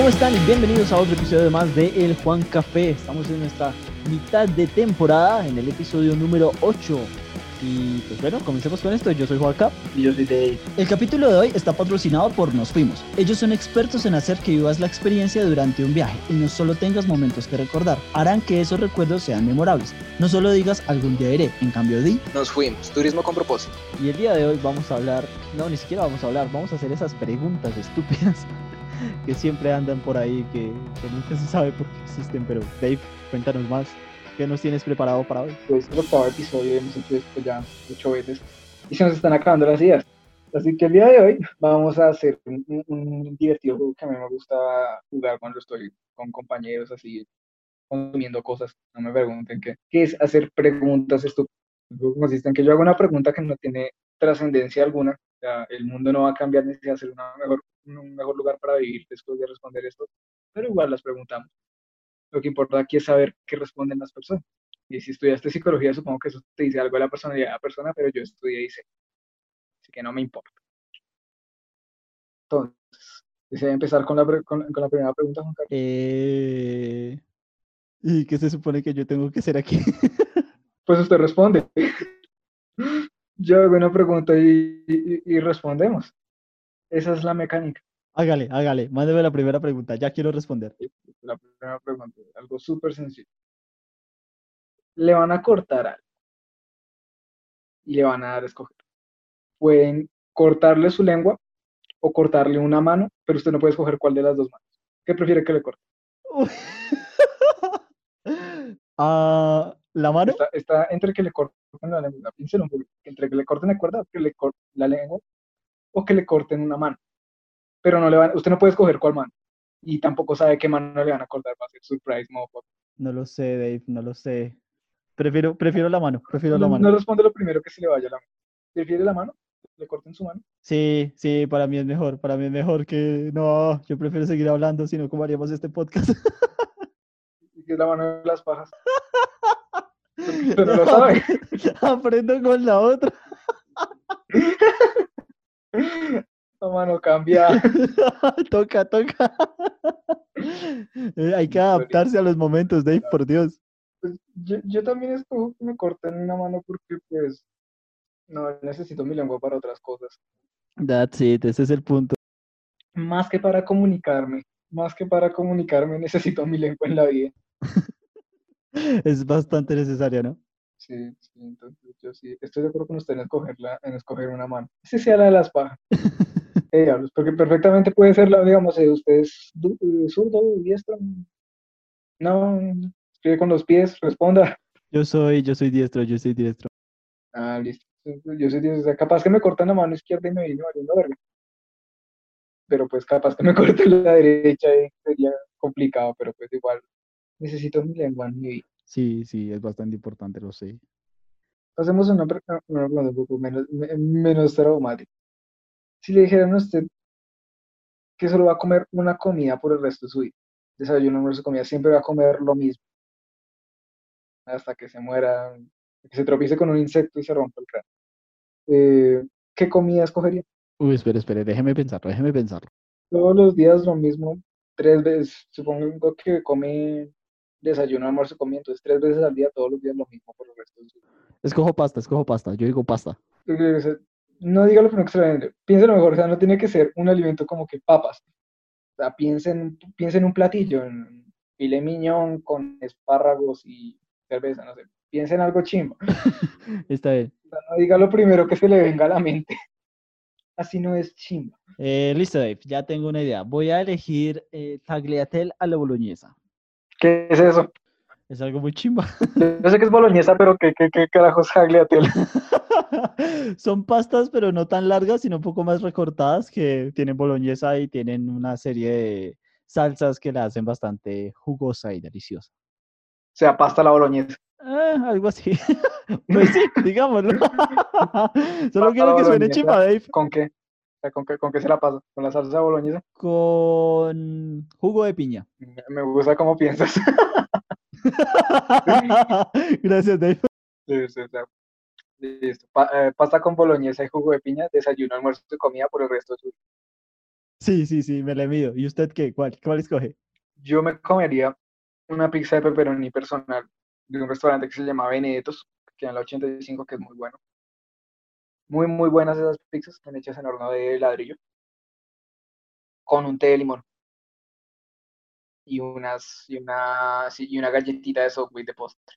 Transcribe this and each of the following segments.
¿cómo están? Bienvenidos a otro episodio más de El Juan Café. Estamos en nuestra mitad de temporada, en el episodio número 8. Y pues bueno, comencemos con esto. Yo soy Juanca. Y yo soy Dave. El capítulo de hoy está patrocinado por Nos Fuimos. Ellos son expertos en hacer que vivas la experiencia durante un viaje y no solo tengas momentos que recordar, harán que esos recuerdos sean memorables. No solo digas algún día iré, en cambio di. Nos fuimos, turismo con propósito. Y el día de hoy vamos a hablar, no, ni siquiera vamos a hablar, vamos a hacer esas preguntas estúpidas que siempre andan por ahí, que, que nunca se sabe por qué existen, pero Dave, cuéntanos más. ¿Qué nos tienes preparado para hoy? Pues el octavo episodio, hemos hecho esto ya ocho veces y se nos están acabando las ideas. Así que el día de hoy vamos a hacer un, un divertido juego que a mí me gusta jugar cuando estoy con compañeros así consumiendo cosas, no me pregunten qué, que es hacer preguntas estúpidas. Consiste en que yo hago una pregunta que no tiene trascendencia alguna, o sea, el mundo no va a cambiar ni siquiera ser una mejor, un mejor lugar para vivir después de responder esto, pero igual las preguntamos. Lo que importa aquí es saber qué responden las personas. Y si estudiaste psicología, supongo que eso te dice algo de la personalidad de la persona, pero yo estudié y sé. Así que no me importa. Entonces, ¿desea empezar con la, con, con la primera pregunta, Juan Carlos? Eh... ¿Y qué se supone que yo tengo que hacer aquí? Pues usted responde. Yo hago una pregunta y, y- y respondemos. Esa es la mecánica. hágale, hágale, mándeme la primera pregunta, ya quiero responder. La primera pregunta, algo súper sencillo. Le van a cortar algo y le van a dar a escoger. Pueden cortarle su lengua o cortarle una mano, pero usted no puede escoger cuál de las dos manos. ¿Qué prefiere que le corte? Ah, ¿La mano? Está, está entre que le corten la lengua, piénselo un poquito, entre que le corten la cuerda, que le corten la lengua o que le corten una mano. Pero no le van, usted no puede escoger cuál mano. Y tampoco sabe qué mano le van a cortar, va a ser surprise, motherfucker. No lo sé, Dave, no lo sé. Prefiero, prefiero la mano, prefiero la No, mano. no responde lo primero que se le vaya la mano. ¿Prefiere la mano? ¿Le corten su mano? Sí, sí, para mí es mejor, para mí es mejor que no, yo prefiero seguir hablando, si no, ¿cómo haríamos este podcast? Y que es la mano de las pajas. Usted no lo sabe. Aprendo con la otra. La mano cambia. toca, toca. Eh, Hay que adaptarse a los momentos, Dave, por Dios. Pues, yo, yo también que me corten una mano porque pues no necesito mi lengua para otras cosas. That's it, ese es el punto. Más que para comunicarme, más que para comunicarme necesito mi lengua en la vida. Es bastante necesario, ¿no? Sí, sí, entonces yo sí estoy de acuerdo con usted en escogerla, en escoger una mano. Ese sea la de las pajas. Eh, porque perfectamente puede ser la, digamos, eh, usted es eh, zurdo, diestro. No, escribe con los pies, responda. Yo soy, yo soy diestro, yo soy diestro. Ah, listo. Yo soy diestro, o sea, capaz que me cortan la mano izquierda y me viene valiendo verga. Pero pues capaz que me corten la derecha y sería complicado, pero pues igual necesito mi lengua en mi vida. Sí, sí, es bastante importante, lo sé. Pasemos a una pre- a una pregunta un poco menos, me- menos traumática. Si le dijeran a usted que solo va a comer una comida por el resto de su vida, desayuno, almuerzo, comida, siempre va a comer lo mismo, hasta que se muera, que se tropiece con un insecto y se rompa el cráneo. Eh, ¿qué comida escogería? Uy, espere, espere, déjeme pensarlo, déjeme pensarlo. Todos los días lo mismo, tres veces, supongo que come desayuno, almuerzo, comida, entonces tres veces al día, todos los días lo mismo por el resto de su vida. Escojo pasta, escojo pasta, yo digo pasta. No diga lo primero que se le venga, piénselo mejor, o sea, no tiene que ser un alimento como que papas. O sea, piensen, piensen en un platillo, en filet mignon con espárragos y cerveza, no sé. Piensen en algo chimbo. Está bien. O sea, no diga lo primero que se le venga a la mente. Así no es chimbo. Eh, listo, Dave, ya tengo una idea. Voy a elegir eh, tagliatelle a la boloñesa. ¿Qué es eso? Es algo muy chimba. Yo sé que es boloñesa, pero ¿qué, qué, qué carajos tagliatelle? Son pastas, pero no tan largas, sino un poco más recortadas, que tienen boloñesa y tienen una serie de salsas que la hacen bastante jugosa y deliciosa. O sea, pasta la boloñesa. Eh, algo así. Pues sí, digámoslo. Solo Pasta quiero que suene chimba, Dave. ¿Con qué? Sea, ¿con qué, con qué se la pasa? ¿Con la salsa boloñesa? Con jugo de piña. Me- gusta cómo piensas. Gracias, Dave. Listo. Pa- eh, pasta con boloñesa y jugo de piña, desayuno, almuerzo y comida por el resto de su vida. Sí, sí, sí, me la mido. ¿Y usted qué? ¿Cuál, cuál escoge? Yo me comería una pizza de pepperoni personal de un restaurante que se llama Benedettos, que en la 85, que es muy bueno. Muy, muy buenas esas pizzas, están hechas en horno de ladrillo, con un té de limón. Y unas, y una, y una galletita de Subway de postre.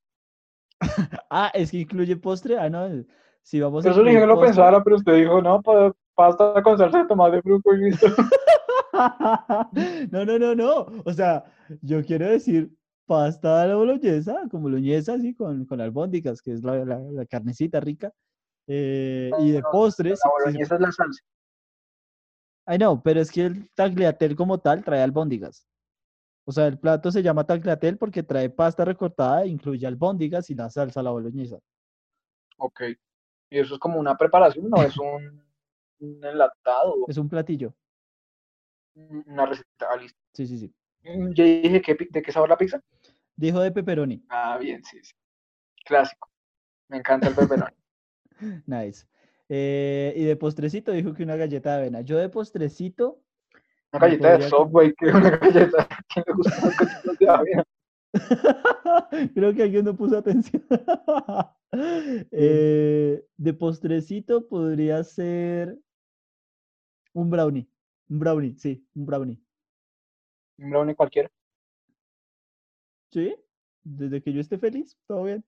Ah, es que incluye postre. Ah, no. Si vamos a Eso dije que lo pensara, pero usted dijo, no, pa- pasta con salsa de tomate fruto y listo. No, no, no, no. O sea, yo quiero decir pasta a la boloñesa, como boloñesa, así, con, con albóndigas, que es la, la- la carnecita rica. Eh, y de No, postres. La boloñesa es la salsa. Ay, no, pero es que el tagliatelle como tal trae albóndigas. O sea, el plato se llama tagliatelle porque trae pasta recortada, incluye albóndigas y la salsa a la boloñesa. Ok. Y eso es como una preparación, no es un, un enlatado, Es un platillo. un- una receta. Ah, listo. Sí, sí, sí. Mm, Yo dije, ¿qué pi- ¿de qué sabor la pizza? Dijo de pepperoni. Ah, bien, sí, sí. Clásico. Me encanta el pepperoni. Nice. Eh, y de postrecito dijo que una galleta de avena. Yo de postrecito, Una galleta de podría Subway, que una galleta. ¿A quién le gustan las galletas de avena? creo que alguien no puso atención. Eh, de postrecito podría ser un brownie. Un brownie, sí, un brownie. Un brownie cualquiera. Sí, desde que yo esté feliz, todo bien.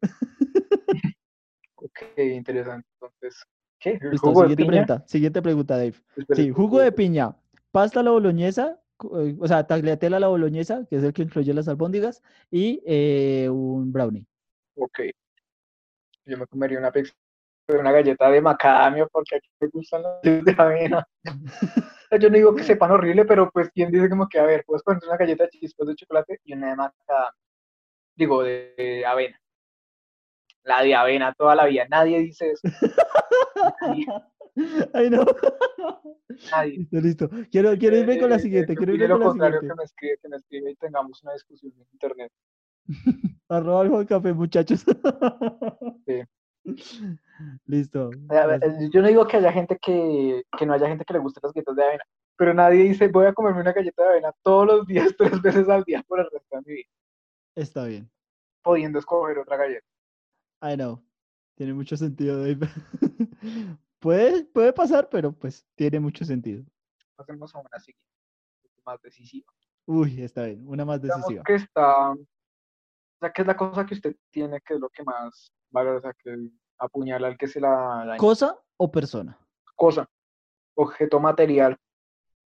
Ok, interesante. Entonces, ¿qué? ¿El Listo, jugo de siguiente piña? pregunta. Siguiente pregunta, Dave. Espera, Sí, jugo de piña, pasta a la boloñesa, eh, o sea, tagliatelle a la boloñesa, que es el que incluye las albóndigas, y eh, un brownie. Ok. Yo me comería una pizza una galleta de macadamia porque aquí me gustan las de avena. Yo no digo que sepan horrible, pero pues quien dice como que, a ver, puedes poner una galleta de chispas de chocolate y una de macadamia. Digo, de, de avena. La de avena toda la vida. Nadie dice eso. Nadie, Ay, no. nadie. Listo, listo. Quiero, quiero irme con la Eh, siguiente, que quiero irme con lo la contrario, siguiente. que me escribe, que me escribe y tengamos una discusión en internet. Arroba el Juan Café, muchachos. Listo. Las- eh, Yo no digo que haya gente que, que no haya gente que le guste las galletas de avena, pero nadie dice voy a comerme una galleta de avena todos los días, tres veces al día por el resto de mi vida, Está bien. pudiendo escoger otra galleta. I know. Tiene mucho sentido, Dave. puede, puede pasar, pero pues tiene mucho sentido. Pasemos a una siguiente, más decisiva. Uy, está bien. Una más Digamos decisiva. que está, o sea, ¿qué es la cosa que usted tiene que es lo que más valora? O sea, que apuñala al que se la daña. ¿Cosa o persona? Cosa, objeto material,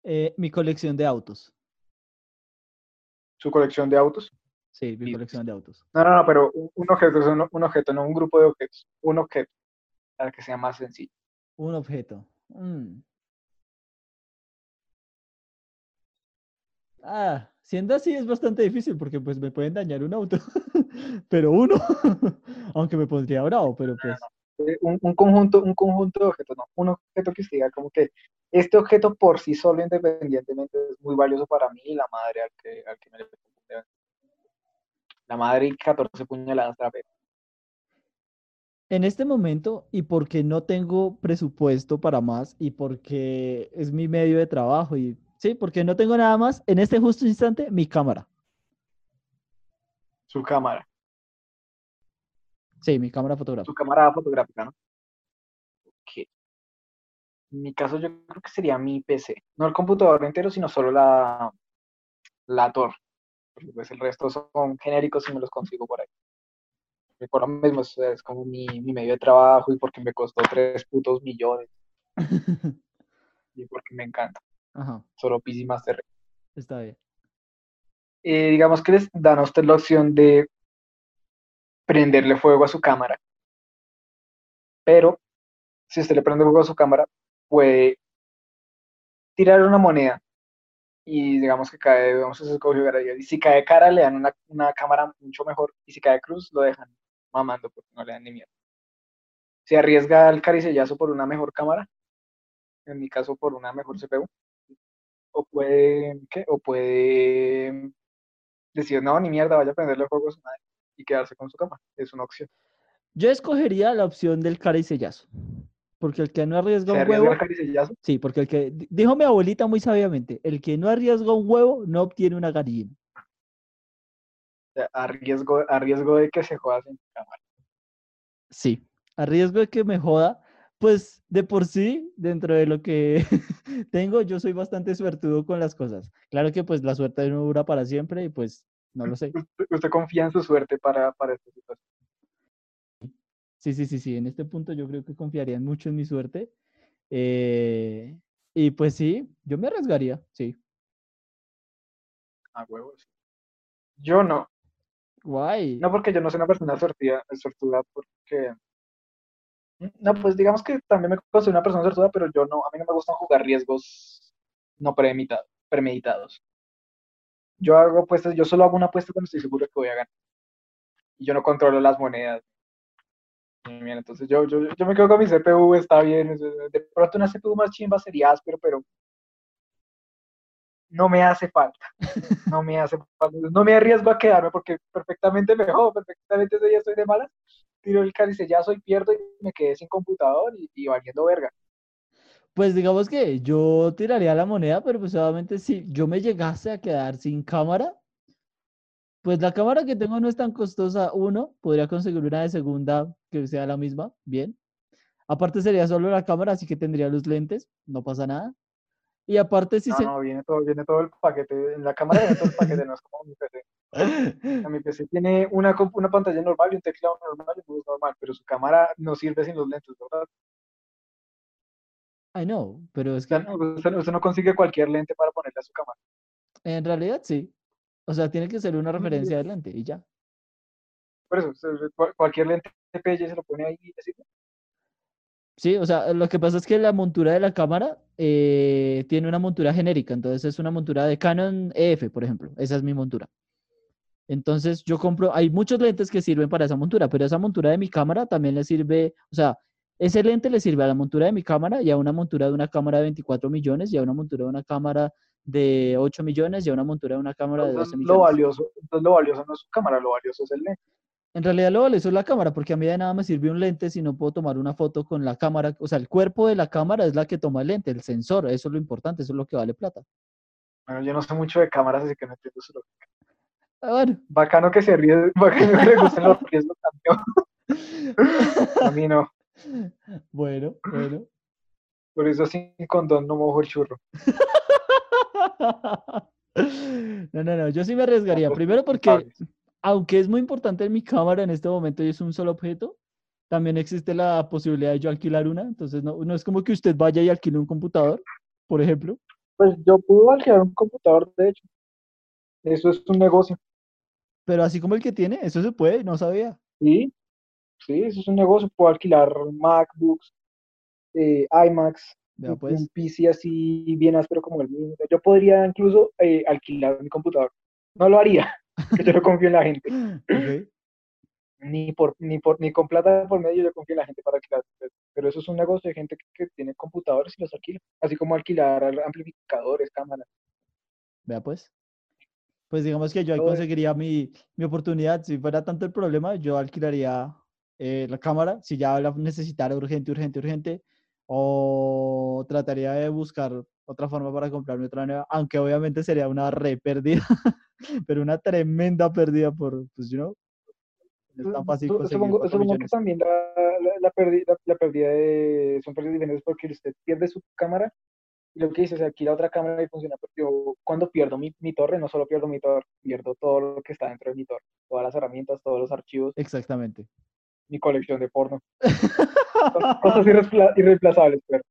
Eh, mi colección de autos. su colección de autos. Sí, mi colección de autos. No, no, no, pero un, objeto es un, un objeto, no un grupo de objetos. Un objeto, para que sea más sencillo. Un objeto. Mm. Ah, siendo así es bastante difícil porque pues me pueden dañar un auto. pero uno, aunque me pondría bravo, pero pues eh, un, un conjunto, un conjunto de objetos, no, un objeto que usted diga como que este objeto por sí solo independientemente es muy valioso para mí y la madre al que, al que me le. La madre y 14 puñaladas trapeo. en este momento y porque no tengo presupuesto para más y porque es mi medio de trabajo y sí, porque no tengo nada más, en este justo instante mi cámara. Su cámara, Sí, mi cámara su fotográfica. cámara fotográfica, ¿no? Ok. En mi caso yo creo que sería mi PC. No el computador entero, sino solo la, la torre. Porque pues el resto son genéricos y me los consigo por ahí. Y por lo mismo es, es como mi, mi medio de trabajo y porque me costó tres putos millones y porque me encanta. Ajá, Solo PC Master Race. está bien. Eh, digamos que les dan a usted la opción de prenderle fuego a su cámara. Pero si usted le prende fuego a su cámara, puede tirar una moneda y digamos que cae, galería, y si cae cara le dan una, una cámara mucho mejor y si cae cruz lo dejan mamando porque no le dan ni miedo. Se arriesga al caricellazo por una mejor cámara, en mi caso por una mejor CPU, o puede, ¿qué? O puede decir, no, ni mierda, vaya a prenderle fuego a su madre y quedarse con su cámara. Es una opción. Yo escogería la opción del sellazo. Porque el que no arriesga ¿Se un huevo, sí, porque el que, di- dijo mi abuelita muy sabiamente, el que no arriesga un huevo no obtiene una gallina. A riesgo, a riesgo de que se joda sin cámara. Sí, a riesgo de que me joda, pues de por sí, dentro de lo que tengo, yo soy bastante suertudo con las cosas. Claro que pues la suerte no dura para siempre y pues no lo sé. Usted, usted confía en su suerte para, para esta situación. Sí, sí, sí, sí, en este punto yo creo que confiarían mucho en mi suerte. eh, y pues sí, yo me arriesgaría, sí. A huevos. Yo no. Guay. No porque yo no soy una persona sortida, sortuda, porque... No, pues digamos que también me considero una persona sortuda, pero yo no, a mí no me gustan jugar riesgos no premeditados. premeditados. Yo hago apuestas, yo solo hago una apuesta cuando estoy seguro que voy a ganar. Y yo no controlo las monedas. Bien, entonces yo, yo, yo me quedo con mi CPU, está bien. De pronto una CPU más chimba sería áspero, pero no me hace falta. No me hace falta. No me arriesgo a quedarme porque perfectamente me jodo, perfectamente ese día estoy de malas. Tiro el caricellazo y pierdo y me quedé sin computador y, y valiendo verga. Pues digamos que yo tiraría la moneda, pero pues obviamente si yo me llegase a quedar sin cámara, pues la cámara que tengo no es tan costosa. Uno, podría conseguir una de segunda que sea la misma, bien. Aparte sería solo la cámara, así que tendría los lentes, no pasa nada. Y aparte si No, se... no, viene todo, viene todo el paquete. En la cámara viene todo el paquete, no es como mi PC. Mi PC tiene una, una pantalla normal y un teclado normal y un mouse normal, pero su cámara no sirve sin los lentes, ¿verdad? I know, pero es que no, usted, usted no consigue cualquier lente para ponerle a su cámara. en realidad sí. O sea, tiene que ser una referencia adelante y ya. Por eso, usted- cual- cualquier lente Se lo pone ahí y así. Sí, o sea, lo que pasa es que la montura de la cámara eh, tiene una montura genérica, entonces es una montura de Canon EF, por ejemplo, esa es mi montura. Entonces yo compro, hay muchos lentes que sirven para esa montura, pero esa montura de mi cámara también le sirve, o sea, ese lente le sirve a la montura de mi cámara y a una montura de una cámara de 24 millones y a una montura de una cámara de 8 millones y a una montura de una cámara de 12 Entonces, lo millones. valioso, entonces lo valioso no es su cámara, lo valioso es el lente. En realidad lo es la cámara, porque a mí de nada me sirve un lente si no puedo tomar una foto con la cámara. O sea, el cuerpo de la cámara es la que toma el lente, el sensor, eso es lo importante, eso es lo que vale plata. Bueno, yo no sé mucho de cámaras, así que no entiendo su lógica. Ah, bueno, Bacano que se ríe, bacano que le gusten los riesgos también. A mí no. bueno, bueno. Por eso sin condón no mojo el churro. No, no, no, yo sí me arriesgaría. Primero porque. Aunque es muy importante mi cámara en este momento y es un solo objeto, también existe la posibilidad de yo alquilar una. Entonces, no, no es como que usted vaya y alquile un computador, por ejemplo. Pues yo puedo alquilar un computador, de hecho. Eso es un negocio. Pero así como el que tiene, eso se puede, no sabía. Sí, sí, eso es un negocio. Puedo alquilar MacBooks, eh, iMacs, un- pues. un PC así bien áspero como el mío. Yo podría incluso eh, alquilar mi computador. No lo haría, porque yo no confío en la gente. Ni por, ni por, ni con plata por medio yo confío en la gente para alquilar. Pero- eso es un negocio de gente que, que tiene computadores y los alquila. Así como alquilar amplificadores, cámaras. Vea pues. Pues digamos que yo ahí conseguiría mi, mi oportunidad. Si fuera tanto el problema, yo alquilaría eh, la cámara. Si ya la necesitara urgente, urgente, urgente. O trataría de buscar otra forma para comprarme otra nueva. Aunque obviamente sería una re pérdida. pero una tremenda pérdida por, pues, you know. No es tan fácil Su- conseguir Supongo, 4 supongo que también la, la, la pérdida, la pérdida de, son pérdidas diferentes porque usted pierde su cámara y lo que dice, se alquila otra cámara y funciona. Pero yo, cuando pierdo mi, mi torre, no solo pierdo mi torre, pierdo todo lo que está dentro de mi torre, todas las herramientas, todos los archivos, Exactamente. Mi colección de porno, cosas irreemplazables. Pero,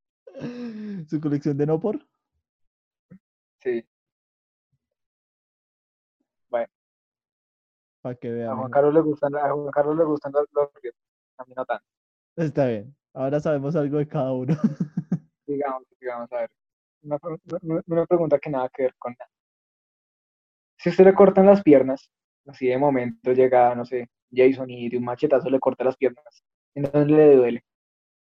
Su colección de no por. sí, Para que a vean. Juan Carlos le gustan, a Juan Carlos le gustan los, los a mí no tanto. Está bien. Ahora sabemos algo de cada uno. Digamos, digamos, a ver, una, una- una pregunta que nada que ver con nada. Si a usted le cortan las piernas, así de momento llega, no sé, Jason y de un machetazo le corta las piernas, ¿en dónde le duele?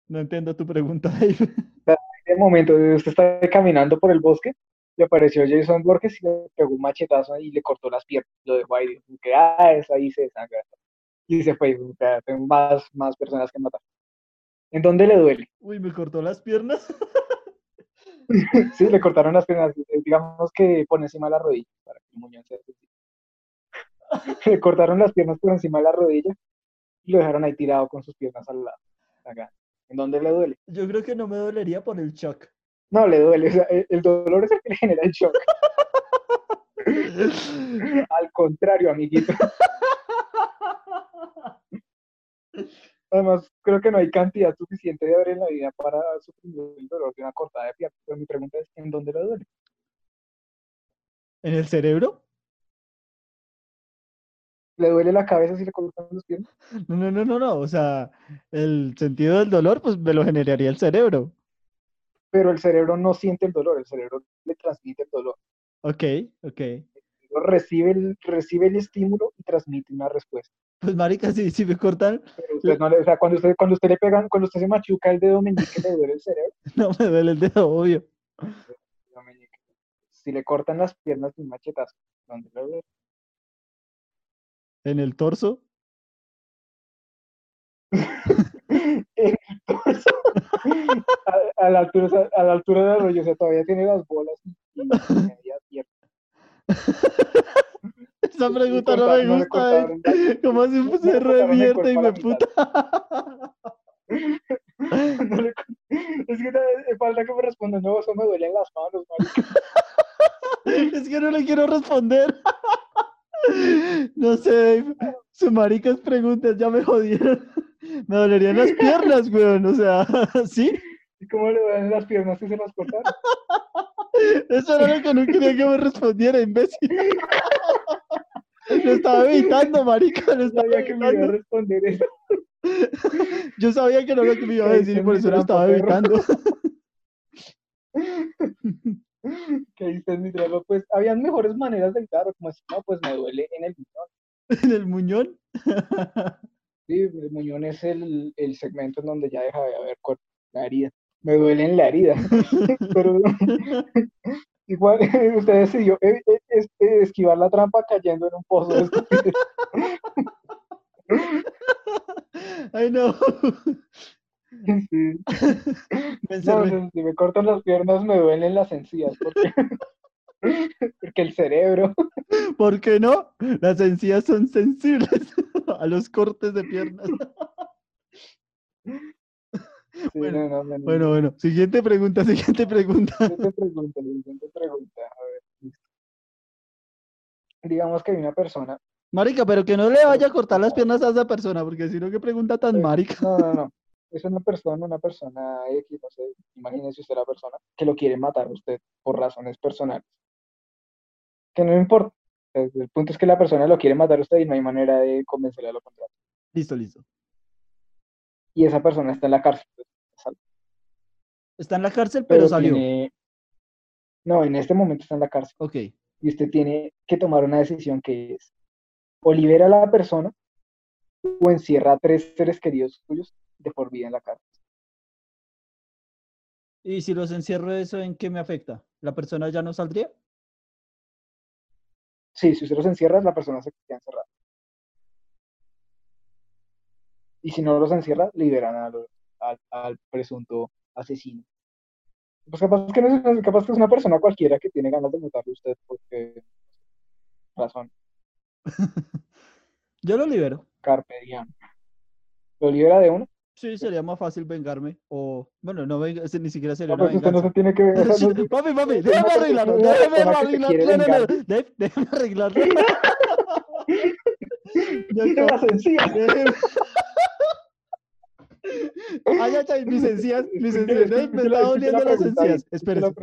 No entiendo tu pregunta, Dave. De momento, usted está caminando por el bosque, le apareció Jason Borges y le pegó un machetazo y le cortó las piernas, lo dejó ahí, dijo que, ah, es ahí se desangra. Y se fue, que tengo más, más personas que matar. ¿En dónde le duele? Uy, me cortó las piernas. Sí, le cortaron las piernas, digamos que por encima de la rodilla, para que el muñón así. Le cortaron las piernas por encima de la rodilla y lo dejaron ahí tirado con sus piernas al lado. Acá. ¿En dónde le duele? Yo creo que no me dolería por el shock. No, le duele. o sea, el, dolor es el que le genera el shock. Al contrario, amiguito. Además, creo que no hay cantidad suficiente de dolor en la vida para sufrir el dolor de una cortada de pierna. Pero mi pregunta es, ¿en dónde le duele? ¿En el cerebro? ¿Le duele la cabeza si le cortan las piernas? No, no, no, no, no. O sea, el sentido del dolor, pues me lo generaría el cerebro. Pero el cerebro no siente el dolor, el cerebro le transmite el dolor. Ok, ok. Recibe el, recibe el estímulo y transmite una respuesta. Pues marica, si, si me cortan, Pero usted no le- o sea, cuando usted, cuando usted le pegan, cuando usted se machuca el dedo meñique, le duele el cerebro. no me duele el dedo, obvio. Si le cortan las piernas de un machetazo, ¿dónde le duele? En el torso. En el torso. a, a la altura, a la altura del arroyo, o sea, todavía tiene las bolas y, media pierna. Esa pregunta no me gusta. eh. ¿Cómo cortaron el mierda y me puta? no le- es que te- falta que me responda, no, eso me duelen las manos, marica. Es que no le quiero responder. No sé. Su maricas preguntas ya me jodieron. Me dolerían las piernas, weón. O sea, ¿sí? ¿Y cómo le duelen las piernas si se las cortaron? Eso era lo que no quería que me respondiera, imbécil. Lo estaba evitando, marica. Lo No estaba sabía que me iba a responder eso. Yo sabía que no era lo que me iba a decir y por eso lo estaba evitando. que dices mi trampa, pues habían mejores maneras de evitarlo, como decir, no, pues me duele en el muñón. En el muñón. Sí, el muñón es el, el segmento en donde ya deja de haber la herida. Me duele en la herida. Pero igual usted decidió eh, eh, eh, esquivar la trampa cayendo en un pozo de. Ay, no. Sí. Me No, encerré. no, si me cortan las piernas me duelen las encías porque, porque el cerebro. ¿Por qué no? Las encías son sensibles a los cortes de piernas. Sí, Bueno, no, no, no, no. Bueno, bueno. Siguiente pregunta, siguiente pregunta. Siguiente pregunta, siguiente pregunta. A ver, listo. Digamos que hay una persona. Marica, pero que no le vaya a cortar las piernas a esa persona, porque si no, qué pregunta tan Eh, marica. No, no, no. Es una persona, una persona X, no sé, imagínese usted la persona que lo quiere matar a usted por razones personales. Que no importa. El el punto es que la persona lo quiere matar a usted y no hay manera de convencerle a lo contrario. Listo, listo. Y esa persona está en la cárcel. pues, Está en la cárcel, pero, salió. tiene- No, en este momento está en la cárcel. Ok. y usted tiene que tomar una decisión que es o libera a la persona o encierra a tres seres queridos suyos de por vida en la cárcel. ¿Y si los encierro eso, en qué me afecta? ¿La persona ya no saldría? Sí, si usted los encierra, la persona se queda encerrada. Y si no los encierra, liberan al, al presunto asesino. Pues capaz que, no es, capaz que es una persona cualquiera que tiene ganas de matarle a usted porque razón, Yo lo libero. carpe diem. ¿Lo libera de uno? Sí, sería más fácil vengarme. O, bueno, no venga, ni siquiera sería No, una usted no se tiene que sea, Sí, no- Papi, papi, déjame arreglarlo, déjame arreglarlo. vengar. déjame arreglarlo. Las encías. Ay, ay, ay, mis encías, mis encías, me está doliendo la las encías. Espérese.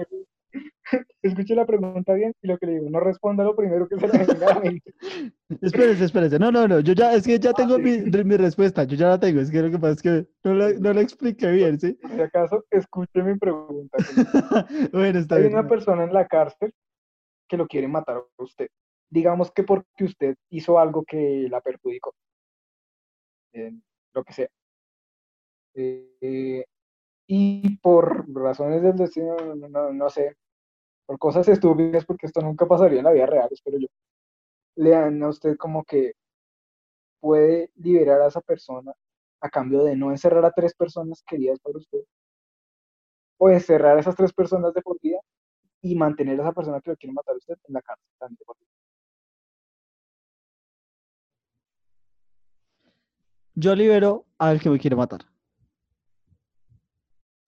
Escuche la pregunta bien y lo que le digo, no responda lo primero que se le venga a la mente. Espérese, espérese. No, no, no. Yo ya, es que ya tengo mi, sí. mi respuesta. Yo ya la tengo. Es que lo que pasa es que no la, no la expliqué bien, ¿sí? Si acaso, escuche mi pregunta. Bueno, está Hay bien. una persona en la cárcel que lo quiere matar a usted. Digamos que porque usted hizo algo que la perjudicó. Eh, lo que sea. Eh, y por razones del destino, no, no- no sé, por cosas estúpidas, porque esto nunca pasaría en la vida real, espero yo, le dan a usted como que puede liberar a esa persona a cambio de no encerrar a tres personas queridas para usted, o encerrar a esas tres personas de por vida y mantener a esa persona que lo quiere matar a usted en la cárcel también de por vida. Yo libero al que me quiere matar.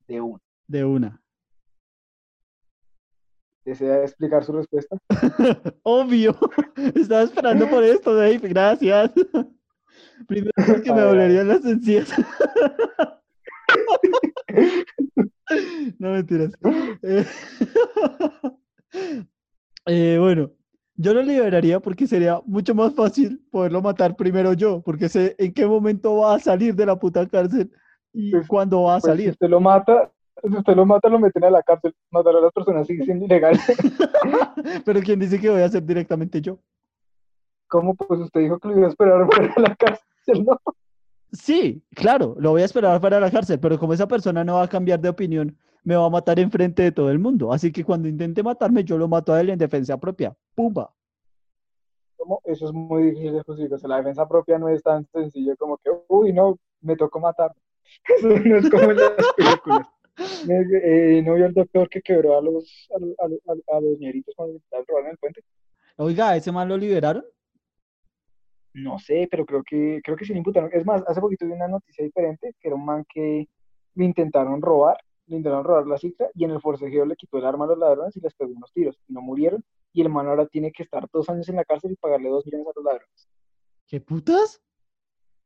De uno. De una. ¿Desea explicar su respuesta? Obvio. Estaba esperando por esto, Dave. Gracias. Primero porque me dolerían las encías. No mentiras. Eh, eh, bueno, yo lo liberaría porque sería mucho más fácil poderlo matar primero yo, porque sé en qué momento va a salir de la puta cárcel y Pues- cuándo va a Pues, si salir. usted lo mata, si usted lo mata, lo meten a la cárcel. Matar a las personas sigue siendo ilegal. Pero ¿quién dice que voy a hacer directamente yo? ¿Cómo? Pues usted dijo que lo iba a esperar fuera de la cárcel, ¿no? Sí, claro, lo voy a esperar para la cárcel, pero como esa persona no va a cambiar de opinión, me va a matar enfrente de todo el mundo. Así que cuando intente matarme, yo lo mato a él en defensa propia. ¡Pumba! ¿Cómo? Eso es muy difícil de justificar. O sea, la defensa propia no es tan sencillo como que, uy, no, me tocó matar. Eso no es como en las películas. Eh, ¿No vio el doctor que quebró a los, a, los- a, los- a los ñeritos cuando robar en el puente? Oiga, ¿ese man lo liberaron? No sé, pero creo que, creo que sí le imputaron. Es más, hace poquito vi una noticia diferente, que era un man que lo intentaron robar, le intentaron robar la cifra y en el forcejeo le quitó el arma a los ladrones y les pegó unos tiros y no murieron. Y el man ahora tiene que estar dos años en la cárcel y pagarle dos millones a los ladrones. ¿Qué putas?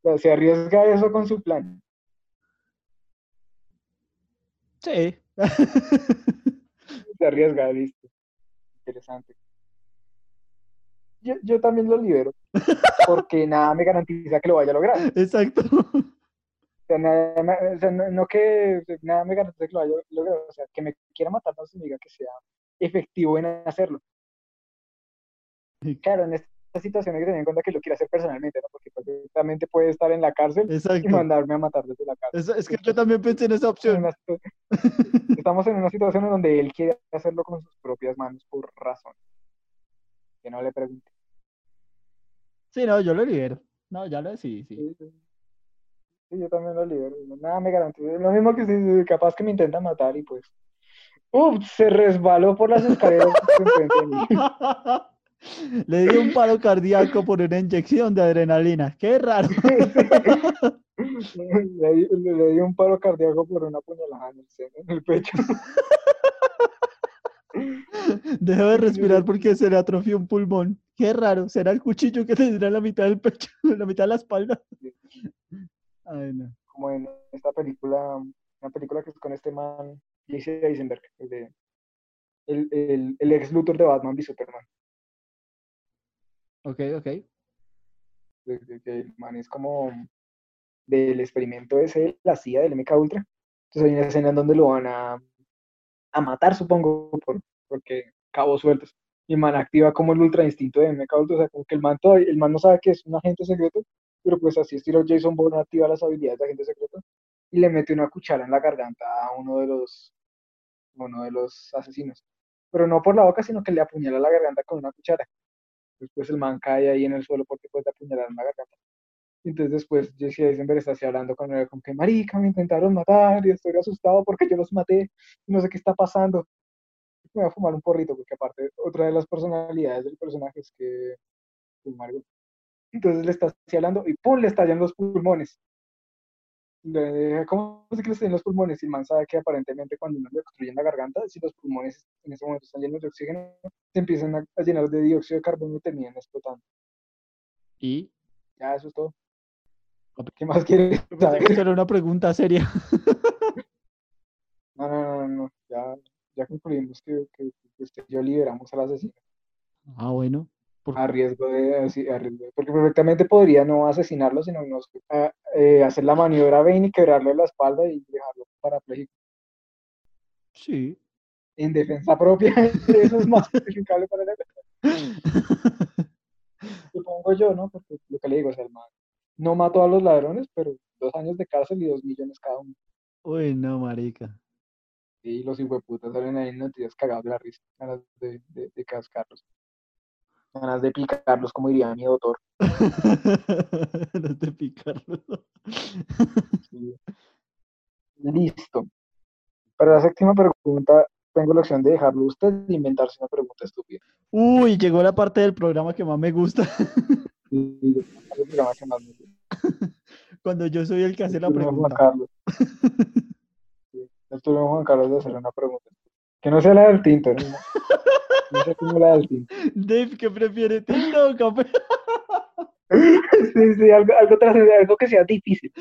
O sea, se arriesga eso con su plan. Sí. Se arriesga, listo. Interesante. Yo, yo también lo libero, porque nada me garantiza que lo vaya a lograr. Exacto. O sea, nada, o sea, no, no que nada me garantice que lo vaya a lograr. O sea, que me quiera matar no significa que sea efectivo en hacerlo. Claro, en esta situación hay que tener en cuenta que lo quiere hacer personalmente, ¿no? Porque perfectamente puede estar en la cárcel y Exacto. mandarme a matar desde la cárcel. Es, es que yo también pensé en esa opción. Estamos en una situación en donde él quiere hacerlo con sus propias manos por razón. Que no le pregunte. Sí, no, yo lo libero. No, ya lo sí. Sí, sí. Sí, yo también lo libero. Nada me garantiza. Lo mismo que si capaz que me intenta matar y pues. ¡Uf! Se resbaló por las escaleras. Le di un paro cardíaco por una inyección de adrenalina. Qué raro. Le, di- le di un paro cardíaco por una puñalada en el, seno, en el pecho. Dejó de respirar porque se le atrofió un pulmón. Qué raro. ¿Será el cuchillo que tendrá en la mitad del pecho, en la mitad de la espalda? Ay, no. Como en esta película, una película que es con este man, Jesse Eisenberg, el, de, el, el, el ex Luthor de Batman v Superman. Ok, ok. el man es como del experimento ese la CIA del MK Ultra. Entonces hay una escena en donde lo van a, a matar, supongo, por, porque cabos sueltos. Y el man activa como el ultra instinto de MK Ultra, o sea, como que el man, todavía- el man no sabe que es un agente secreto, pero pues así estilo Jason Bourne activa las habilidades de agente secreto y le mete una cuchara en la garganta a uno de los, uno de los asesinos. Pero no por la boca, sino que le apuñala la garganta con una cuchara. Después el man cae ahí en el suelo porque puede apuñalar en la Entonces después Jesse Eisenberg está así hablando con él, como que marica, me intentaron matar y estoy asustado porque yo los maté no sé qué está pasando. Me voy a fumar un porrito porque aparte otra de las personalidades del personaje es que güey. Entonces le está así hablando y ¡pum! le estallan los pulmones. Le- ¿Cómo se estallan los pulmones? Y el man sabe que aparentemente cuando uno le obstruyen la garganta, si los pulmones en ese momento están llenos de oxígeno, se empiezan a, a llenar de dióxido de carbono y terminan explotando. Y Ya, eso es todo. ¿Qué más quieres era una pregunta seria. No, no, no, no, ya, ya concluimos que, que, que usted y yo liberamos al asesino Ah, bueno. Por- a riesgo de, a riesgo de- porque perfectamente podría no asesinarlo, sino no, eh, hacer la maniobra Bane y quebrarle la espalda y dejarlo parapléjico. Sí. En defensa propia, eso es más justificable para la supongo yo, ¿no? Porque lo que le digo, o sea, el man no mató a los ladrones, pero dos años de cárcel y dos millones cada uno. Uy, no, marica. Y los hijueputas salen ahí en noticias cagados de la risa, ganas de, de, de cascarlos. Ganas de picarlos, como diría mi doctor. no te picarlo. Sí. Listo. Para la séptima pregunta, tengo la opción de dejarlo usted de inventarse una pregunta estúpida. Uy, llegó la parte del programa que más me gusta, el programa que más me gusta. cuando yo soy el que hace la de Juan pregunta. Carlos. Sí, de Juan Carlos de hacerle una pregunta. Que no sea la del tinto, ¿no? No sea como la del tinto. Dave, ¿qué prefiere, tinto o café? Sí, sí, algo, algo, algo que sea difícil.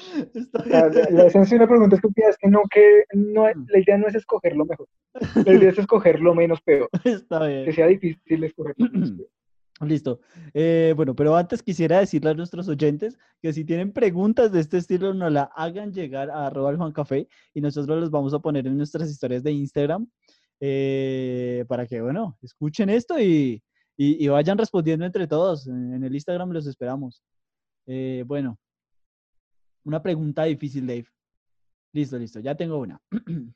La, la esencia de una pregunta estúpida es que no, que no, la idea no es escoger lo mejor. La idea es escoger lo menos peor. Está Que bien. sea difícil escoger lo menos peor. Listo. Eh, bueno, pero antes quisiera decirle a nuestros oyentes que si tienen preguntas de este estilo, nos la hagan llegar a arroba Juan Café y nosotros los vamos a poner en nuestras historias de Instagram eh, para que, bueno, escuchen esto y, y- y vayan respondiendo entre todos. En el Instagram los esperamos. Eh, bueno, una pregunta difícil, Dave. Listo, listo, ya tengo una.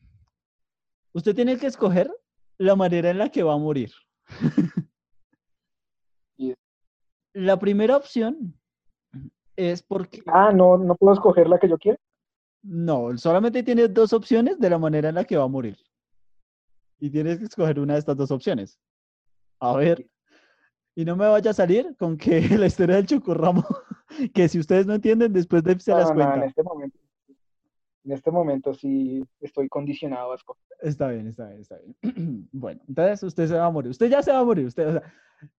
Usted tiene que escoger la manera en la que va a morir. La primera opción es porque Ah, no, no puedo escoger la que yo quiero. no, solamente tienes dos opciones de la manera en la que va a morir. Y tienes que escoger una de estas dos opciones. A ver. Y no me vaya a salir con que la historia del chocorramo, que si ustedes no entienden, después de se las No, no, en cuenta. este momento. En este momento sí estoy condicionado a escoger. Está bien, está bien, está bien. Bueno, entonces usted se va a morir. Usted ya se va a morir. Usted, o sea,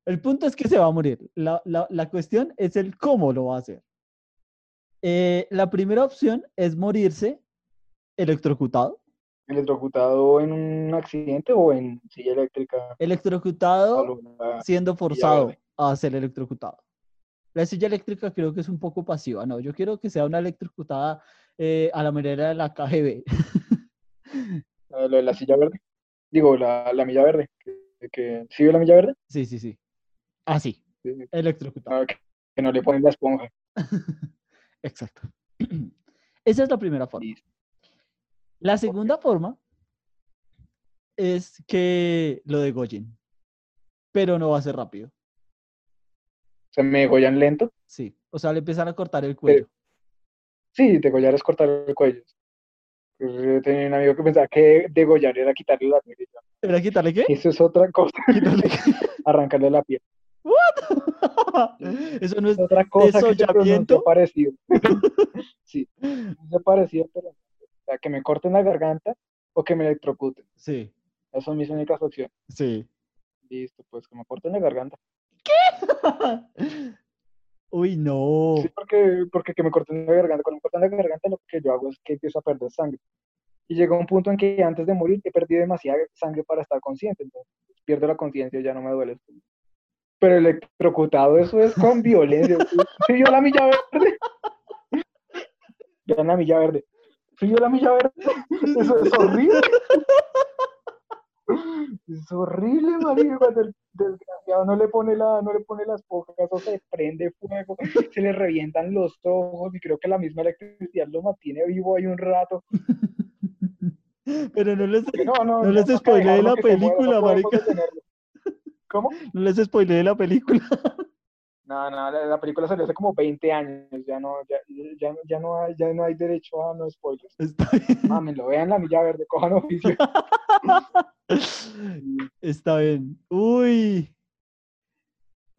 el punto es que se va a morir. La, la- la cuestión es el cómo lo va a hacer. Eh, la primera opción es morirse electrocutado. ¿Electrocutado en un accidente o en silla eléctrica? Electrocutado la- siendo forzado a ser electrocutado. La silla eléctrica creo que es un poco pasiva. No, yo quiero que sea una electrocutada eh, a la manera de la KGB. la- lo de la silla verde. Digo, la, la milla verde. Que, que- ¿Sí ve la milla verde? Sí, sí, sí. Así, Sí, sí. electrocutado. Ah, que, que no le ponen la esponja. Exacto. Esa es la primera forma. La segunda forma es que lo degollen, pero no va a ser rápido. Se me degollan lento. Sí, o sea, le empiezan a cortar el cuello. Sí, degollar es cortar el cuello. Pues yo tenía un amigo que pensaba que degollar era quitarle la piel. yo, ¿Era quitarle qué? Eso es otra cosa, arrancarle la piel. Eso no es Es otra cosa que ¿Desollamiento? parecido. sí, es parecido, pero no. Sea, que me corten la garganta o que me electrocuten. Sí, Esas son mis únicas opciones. sí. Listo, pues que me corten la garganta. Uy, no. Sí, porque, porque que me corten la garganta, cuando me cortan la garganta lo que yo hago es que empiezo a perder sangre. Y llega un punto en que antes de morir he perdido demasiada sangre para estar consciente, entonces pierdo la conciencia y ya no me duele. Pero electrocutado, eso es con violencia. Soy yo la milla verde. Vean la milla verde. Yo la milla verde. Eso es horrible. Es horrible, marica, cuando el desgraciado no le pone la, no le pone las pocas, eso se prende fuego, se le revientan los ojos y creo que la misma electricidad lo mantiene vivo ahí un rato. Pero no les, no, no, No les spoileé la película, marica. ¿Cómo? no les spoileé la película. No, no, la, la película salió hace como 20 años, ya no, ya, ya, ya no hay, ya no hay derecho a no spoilers. Está bien. Mámenlo, vean la milla verde, cojan oficio. Está bien. Uy.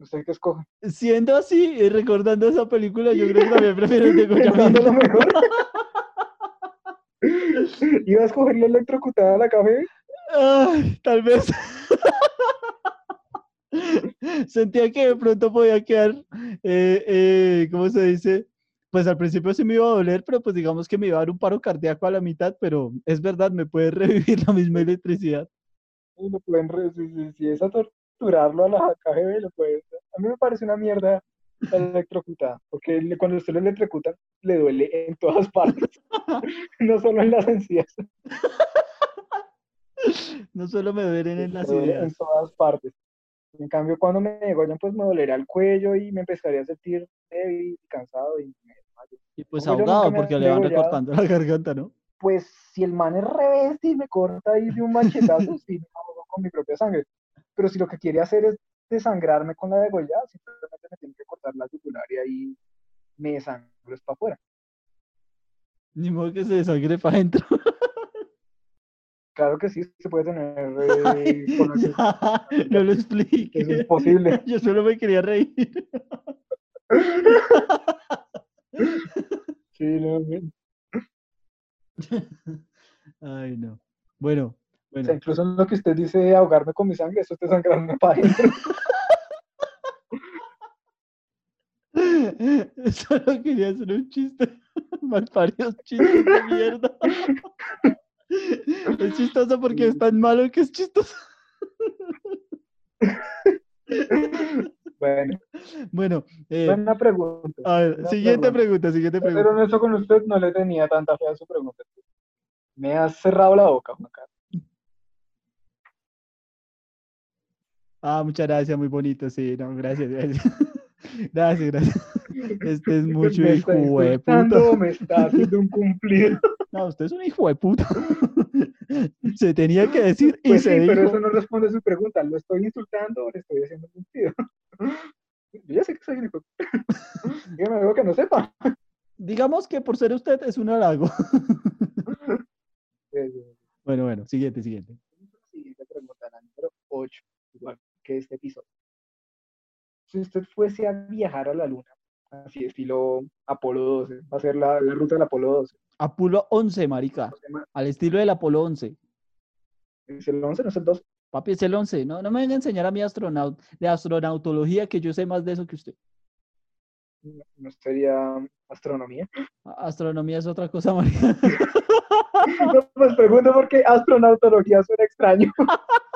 ¿Usted qué escoge? Siendo así y recordando esa película, yo creo que también prefiero el Pensando lo degollamiento. mejor. ¿Iba a escoger la electrocutada a la café? Ay, tal vez. Sentía que de pronto podía quedar, eh, eh, ¿cómo se dice? Pues al principio sí me iba a doler, pero pues digamos que me iba a dar un paro cardíaco a la mitad, pero es verdad, me puede revivir la misma electricidad. Y lo pueden, si, si- si es a torturarlo a la KGB, lo pueden. A mí me parece una mierda electrocutada, porque cuando usted lo electrocuta, le duele en todas partes, no solo en las encías, No solo me duelen en las duele en ideas. todas partes. En cambio, cuando me degollan, pues me dolerá el cuello y me empezaría a sentir débil y cansado y me. Y pues Como ahogado, porque le van degollado. recortando la garganta, ¿no? Pues si el man es revés y me corta ahí de un machetazo, sí me ahogo con mi propia sangre. Pero si lo que quiere hacer es desangrarme con la degollada, simplemente me tiene que cortar la yugular y ahí me desangro es para afuera. Ni modo que se desangre para adentro. Claro que sí, se puede tener eh, ya, no lo explique. Eso es posible. Yo solo me quería reír. Sí, no. Ay, no. Bueno, O bueno. sea, incluso en lo que usted dice ahogarme con mi sangre, eso está sangrando para adentro. Solo quería hacer un chiste. Malparidos chistes de mierda. Es chistoso porque es tan malo que es chistoso. Bueno, Bueno, eh, buena pregunta. a ver, siguiente pregunta. pregunta, siguiente Para ser pregunta. honesto con usted, no le tenía tanta fe a su pregunta. Me has cerrado la boca, Juan Carlos. Ah, muchas gracias, muy bonito, sí, no, gracias, gracias. Gracias, gracias. Este es mucho me hijo está de puta. me está haciendo un cumplido. No, usted es un hijo de puta. Se tenía que decir y Pues se sí, pero eso no responde a su pregunta. ¿Lo estoy insultando o le estoy haciendo cumplido? Yo ya sé que soy un hijo. de puta. Dígame algo que no sepa. Digamos que por ser usted es un halago. Eh, Bueno, bueno, siguiente, siguiente. Siguiente pregunta, la número 8, igual que este episodio. Si usted fuese a viajar a la Luna, así estilo Apolo 12, va a ser la, la ruta del Apolo 12. Apolo 11, marica. Al estilo del Apolo 11. ¿Es el 11, no es el 12? Papi, es el 11. No, no me venga a enseñar a mi astronaut de astronautología que yo sé más de eso que usted. No, no sería astronomía. Astronomía es otra cosa, marica. No, pues pregunto porque astronautología suena extraño.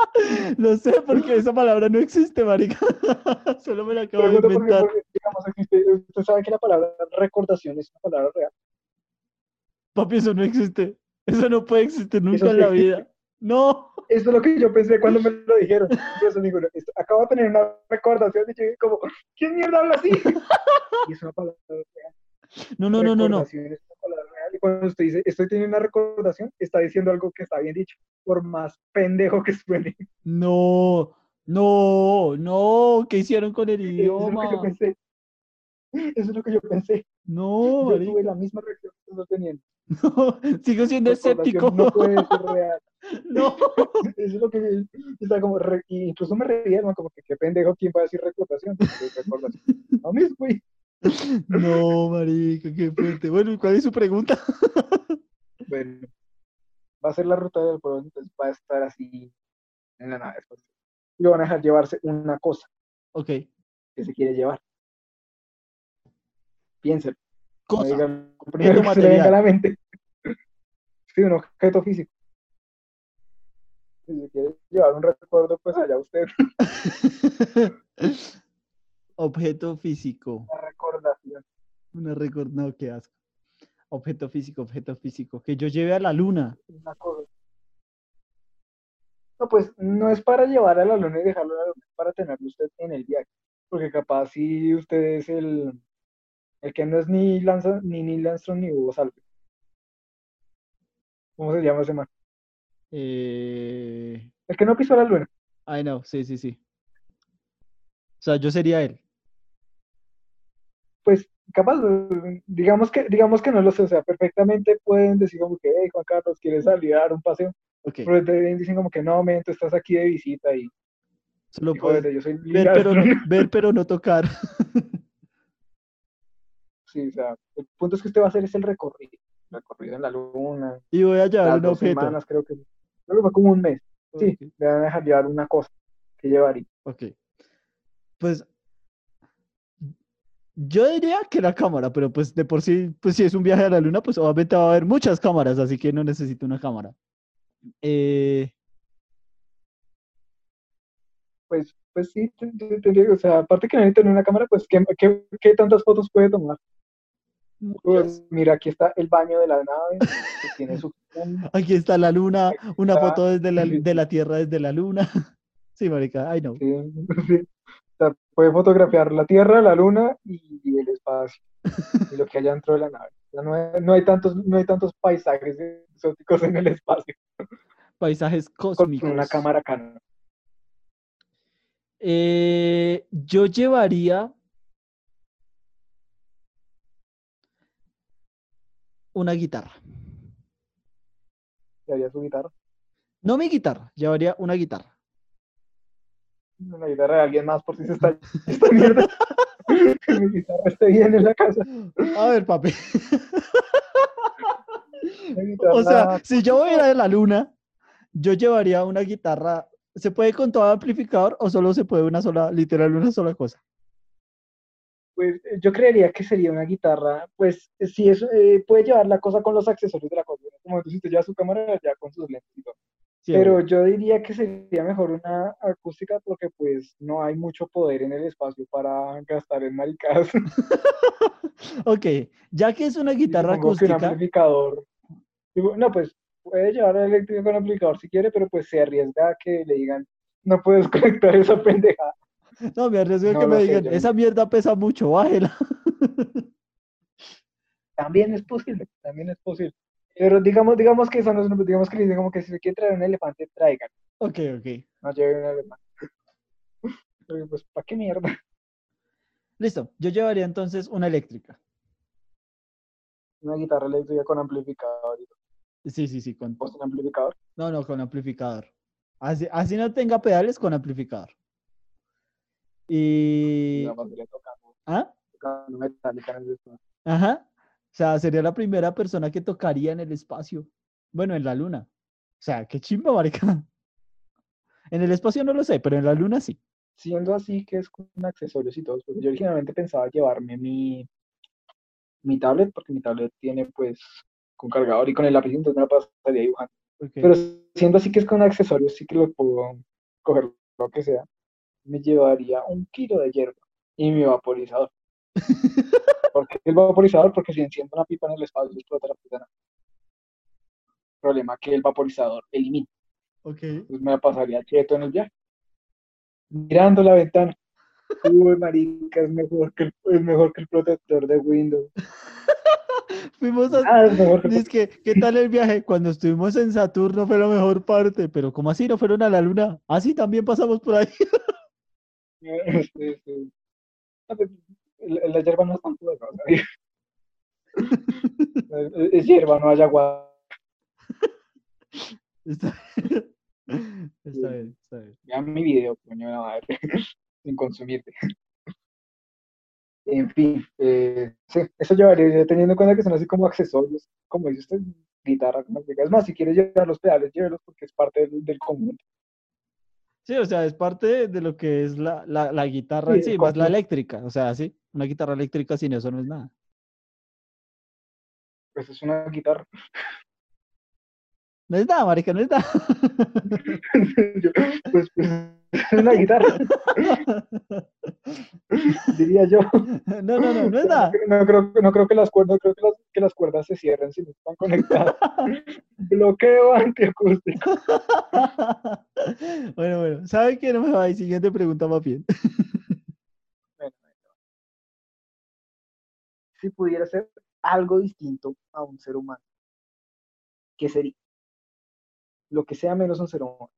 Lo sé porque esa palabra no existe, marica. Solo me la acabo de porque, inventar. porque, digamos, existe, usted sabe que la palabra recordación es una palabra real. Papi, eso no existe. Eso no puede existir nunca Eso en la vida. No. Eso es lo que yo pensé cuando me lo dijeron. Yo eso digo, esto- acabo de tener una recordación y yo como, ¿quién mierda habla así? Y es una palabra real. No, no, no, no, no. Cuando usted dice, estoy teniendo una recordación, está diciendo algo que está bien dicho, por más pendejo que suene. No. No, no. ¿Qué hicieron con el Eso es lo que yo idioma? pensé. Eso es lo que yo pensé. No, Yo tuve la misma reacción que estoy teniendo. No, sigo siendo escéptico. No puede ser real. No. Eso es lo que está como, re- incluso me reía, ¿no? como que qué pendejo, ¿quién va a decir recordación? Pues, recordación. No mismo, güey. No, marica, qué fuerte. Bueno, ¿y cuál es su pregunta? Bueno, va a ser la ruta del pueblo, entonces va a estar así en la nave. Y lo van a dejar llevarse una cosa Ok. que se quiere llevar. Piénselo. No Cosa. lo primero que se le venga a la mente. Sí, un objeto físico. Si se quiere llevar un recuerdo, pues allá usted. Objeto físico. La recordación. Una record... No, qué asco. Objeto físico, objeto físico. Que yo lleve a la luna. Una cosa. No, pues no es para llevar a la luna y dejarlo a la luna, es para tenerlo usted en el viaje. Porque capaz si usted es el, el que no es ni Lanza, ni Neil Armstrong ni Buzz Aldrin. ¿Cómo se llama ese man? Eh... El que no pisó la luna. Ay, no, sí, sí, sí. O sea, yo sería él. Pues capaz, digamos que, digamos que no lo sé, o sea, perfectamente pueden decir como que, hey, Juan Carlos, ¿quieres salir a dar un paseo? Ok. Pero te dicen como que no, men, tú estás aquí de visita y, Solo y puedes yo soy ver pero, no, ver, pero no tocar. Sí, o sea, el punto es que usted va a hacer es el recorrido, el recorrido en la luna, Y voy a llevar un objeto. semanas creo que, creo que fue como un mes, sí, le van a dejar llevar una cosa que llevaría. ok. Pues yo diría que la cámara, pero pues de por sí, pues si es un viaje a la luna, pues obviamente va a haber muchas cámaras, así que no necesito una cámara. Eh, Pues, pues sí, te, te- te digo, o sea, aparte que necesita una cámara, pues, ¿qué, qué, qué tantas fotos puede tomar? Pues, mira, aquí está el baño de la nave, que tiene su... Aquí está la luna, Aquí una está- foto desde la, de la Tierra desde la luna. Sí, marica, I know. sí, sí. Sea, puede fotografiar la Tierra, la Luna y, y el espacio, y lo que hay dentro de la nave. O sea, no hay, no hay tantos, no hay tantos paisajes exóticos en el espacio Paisajes con cósmicos. una cámara Canon. Eh, yo llevaría. una guitarra. Llevaría su guitarra. No mi guitarra, llevaría una guitarra. Una guitarra de alguien más por si se está esta mierda. que mi guitarra esté bien en la casa. A ver, papi. O sea, si yo voy a ir a la luna, yo llevaría una guitarra. ¿Se puede con todo amplificador o solo se puede una sola, literal, una sola cosa? Pues eh, yo creería que sería una guitarra, pues si eso eh, puede llevar la cosa con los accesorios de la cosa, como si usted lleva su cámara ya con sus lentes y todo. Sí, Pero yo diría que sería mejor una acústica porque pues no hay mucho poder en el espacio para gastar en maricadas. Ok, ya que es una guitarra supongo que un acústica, amplificador. No, pues puede llevar el eléctrico con amplificador si quiere, pero pues se arriesga a que le digan, no puedes conectar esa pendeja. no, me arriesgo a que me sé, digan, esa mierda pesa mucho, bájela. También es posible, también es posible. Pero digamos, digamos que eso no es, un- digamos que le dicen como que si se quiere traer un elefante, traigan. Ok, ok. No lleve un elefante. Pero, pues, ¿para qué mierda? Listo, yo llevaría entonces una eléctrica. Una guitarra eléctrica con amplificador. Sí, sí, sí, con... ¿O sin amplificador? No, no, con amplificador. Así, así no tenga pedales, con amplificador. Y... Nada más sería tocando, ¿Ah? tocando metálica en el espacio. Ajá. O sea, sería la primera persona que tocaría en el espacio. Bueno, en la luna. O sea, qué chimba, marica. En el espacio no lo sé, pero en la luna sí. Siendo así que es con accesorios y todo, porque yo originalmente pensaba llevarme mi, mi tablet, porque mi tablet tiene pues con cargador y con el lápiz, entonces me la pasaría dibujando. Ok. Pero siendo así que es con accesorios, sí que lo puedo coger lo que sea. Me llevaría un kilo de hierba y mi vaporizador. ¿Por qué el vaporizador? Porque si enciendo una pipa en el espacio, explota la nave. Problema que el vaporizador elimina. Ok. Pues me la pasaría quieto en el viaje. Mirando la ventana. Uy, marica, es mejor que el, es mejor que el protector de Windows. Fuimos a... Ah, es que ¿qué tal el viaje? Cuando estuvimos en Saturno fue la mejor parte, pero ¿cómo así no fueron a la luna? Así también pasamos por ahí. Sí, sí. La, hierba no es tan poderosa. Es, hierba, no hay agua. Está bien. Está bien, está bien. Vean mi video, coño la madre, sin consumirte. En fin, eh, sí, eso llevaría, teniendo en cuenta que son así como accesorios, como dice usted, guitarra, como Es más, si quieres llevar los pedales, llévelos porque es parte del, del conjunto. Sí, o sea, es parte de, lo que es la, la, la guitarra Sí, sí, más la eléctrica. O sea, sí, una guitarra eléctrica sin eso no es nada. Pues es una guitarra. No es nada, marica, no es nada. Yo, pues, pues es una guitarra, diría yo. No, no, no, no es nada. No creo, no creo que las cuerdas, no creo que las, que las cuerdas se cierren si no están conectadas. Bloqueo antiacústico. Bueno, bueno, ¿sabe qué? No me va a Siguiente pregunta más bien. Bueno, Si pudiera ser algo distinto a un ser humano, ¿qué sería? Lo que sea menos un ser humano.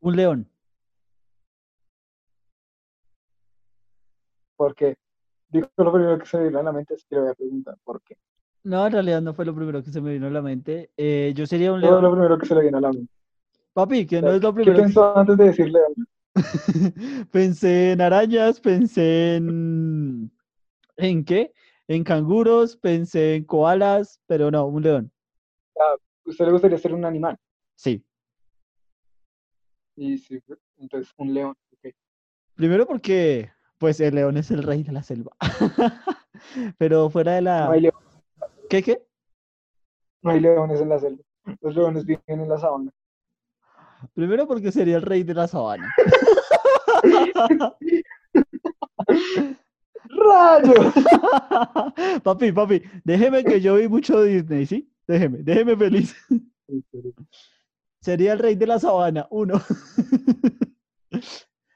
Un león. Porque digo lo primero que se me vino a la mente, así que le voy a preguntar por qué. No, en realidad no fue lo primero que se me vino a la mente. Eh, yo sería un Todo lo león. primero que se le viene a la mente. Papi, que no es lo ¿Qué primero. que- pensó antes de decirle? Pensé en arañas, pensé en... ¿En qué? En canguros, pensé en koalas, pero no, un león. ¿Usted le gustaría ser un animal? Sí. Y sí, entonces un león. ok. Primero porque, pues, el león es el rey de la selva. Pero fuera de No la... hay, león- ¿Qué, qué? no hay leones en la selva. Los leones viven en la sabana. Primero porque sería el rey de la sabana. ¡Rayos! papi, papi, déjeme que yo vi mucho Disney, ¿sí? Déjeme, déjeme feliz. Sería el rey de la sabana, uno.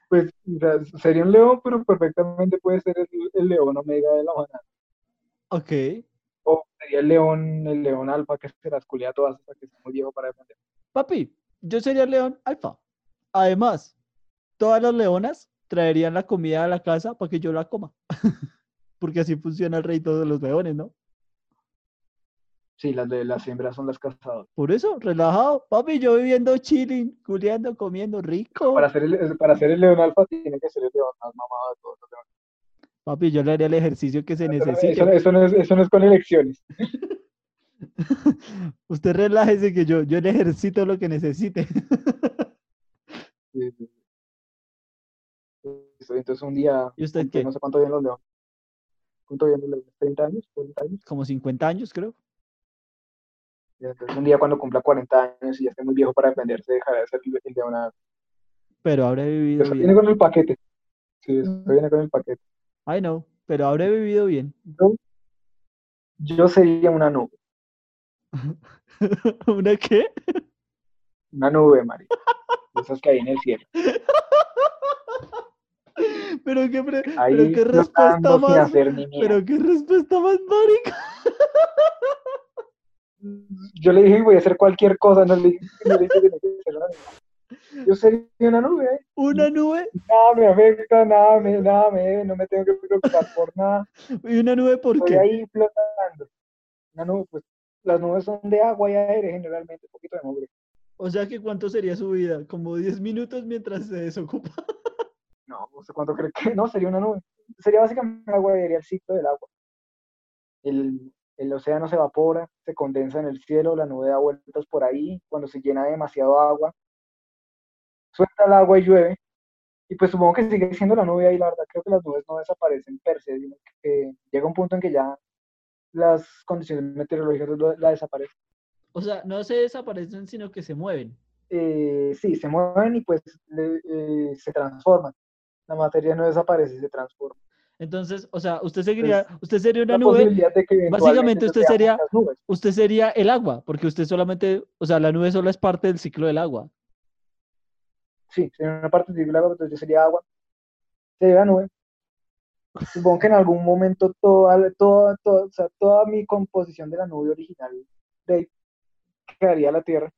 Pues o sea, sería un león, pero perfectamente puede ser el, el león omega de la manada. ok. O sería el león, el león alfa que se las culea todas hasta que está muy viejo para defender. Papi, yo sería el león alfa. Además, todas las leonas traerían la comida a la casa para que yo la coma. Porque así funciona el rey de los leones, ¿no? Sí, las de las hembras son las cazadoras. Por eso, relajado. Papi, yo viviendo chilling, culiando, comiendo rico. Para ser el, para ser el león alfa tiene que ser el león más mamado de todos los leones. Papi, yo le haré el ejercicio que se Eso, necesite. eso no- eso no es, eso no es con elecciones. Usted relájese que yo, yo le ejercito lo que necesite. Sí, sí, Entonces un día, ¿Y usted qué? no sé cuánto viven los leones. ¿Cuánto viven los leones? ¿30 años? ¿40 años? Como 50 años, creo. Entonces un día cuando cumpla 40 años y ya esté muy viejo para defenderse, dejará de ser el león alfa. Pero habré vivido Eso bien. viene con el paquete. Sí, eso viene con el paquete. I know, pero habré vivido bien. Yo, yo sería una nube. ¿Una qué? Una nube, Mari. De Esas que hay en el cielo. Pero qué, pre- Ahí pero qué respuesta más. hacer. Pero qué respuesta más marica. Yo le dije voy a hacer cualquier cosa, no le dije, no le dije que ser una nube. Yo sería una nube. Una nube nada me afecta, nada me, nada me, no me tengo que preocupar por nada. y una nube ¿por Estoy qué? ahí flotando. Una nube, pues las nubes son de agua y aire generalmente, un poquito de mugre. O sea que cuánto sería su vida, como 10 minutos mientras se desocupa. No, no sé cuánto creo que no, sería una nube. Sería básicamente agua y aire el ciclo del agua. El, el océano se evapora, se condensa en el cielo, la nube da vueltas por ahí, cuando se llena de demasiado agua, suelta el agua y llueve. Y pues supongo que sigue siendo la nube ahí, la verdad, creo que las nubes no desaparecen per se, sino que llega un punto en que ya las condiciones meteorológicas la desaparecen. O sea, no se desaparecen, sino que se mueven. Eh, sí, se mueven y pues eh, se transforman. La materia no desaparece, se transforma. Entonces, o sea, usted seguiría, usted sería una nube, básicamente usted sería- usted sería el agua, porque usted solamente, o sea, la nube solo es parte del ciclo del agua. Sí, sería una parte del agua, entonces yo sería agua. Sería la nube. Supongo que en algún momento toda, toda, toda, o sea, toda mi composición de la nube original de quedaría la Tierra,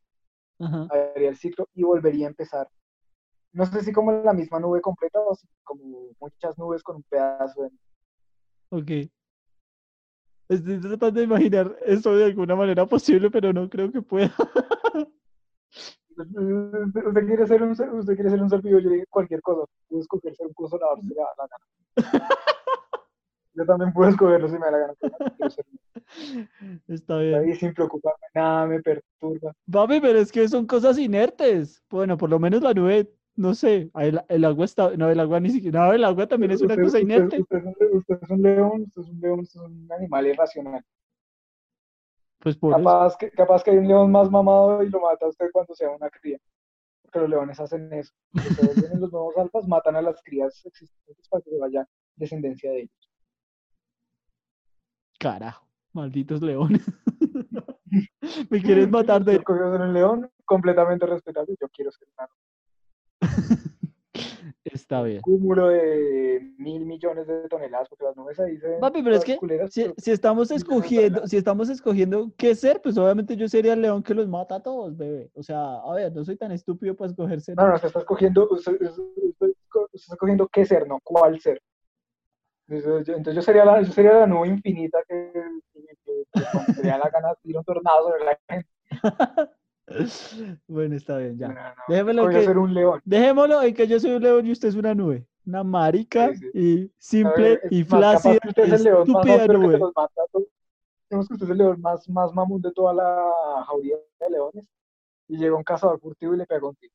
Ajá. haría el ciclo y volvería a empezar. No sé si como la misma nube completa o si como muchas nubes con un pedazo de Ok. Estoy tratando de imaginar eso de alguna manera posible, pero no creo que pueda. Usted quiere ser un ser, usted quiere ser un ser vivo, yo dije cualquier cosa. Puedo escoger ser un consolador si me da la gana. Yo también puedo escogerlo si me da la gana. Está bien. ahí sin preocuparme, nada me perturba. Papi, pero es que son cosas inertes. Bueno, por lo menos la nube, no sé, el, el agua está, no, el agua ni siquiera, no, el agua también es una Usted- cosa usted- inerte. Usted, es un, usted es un león, usted es un león, usted es un animal irracional. Pues por eso. Capaz que, capaz que hay un león más mamado y lo mata a usted cuando sea una cría. Porque los leones hacen eso. Cuando vuelven los nuevos alfas, matan a las crías existentes para que se vaya descendencia de ellos. Carajo, malditos leones. Me quieres matar Usted de... ser un león, completamente respetable. Yo quiero ser un Está bien. cúmulo de mil millones de toneladas, porque las nubes ahí se Papi, pero es que culeras, Si, si estamos de escogiendo, si estamos escogiendo qué ser, pues obviamente yo sería el león que los mata a todos, bebé. O sea, a ver, no soy tan estúpido para escoger ser. No, no, usted está escogiendo, usted está escogiendo qué ser, no cuál ser. Entonces yo, sería la, yo sería la nube infinita que, que, que- que se da la gana tira un tornado sobre la gente. Bueno, está bien, ya. No, no, Déjemelo que- ser un león. Dejémoslo en que yo soy un león y usted es una nube. Una marica Sí, y A simple ver, y capaz flácida que usted y es el león más nube. Digamos que usted es el león más, más mamón de toda la jauría de leones. Y llega un cazador furtivo y le pega un tiro.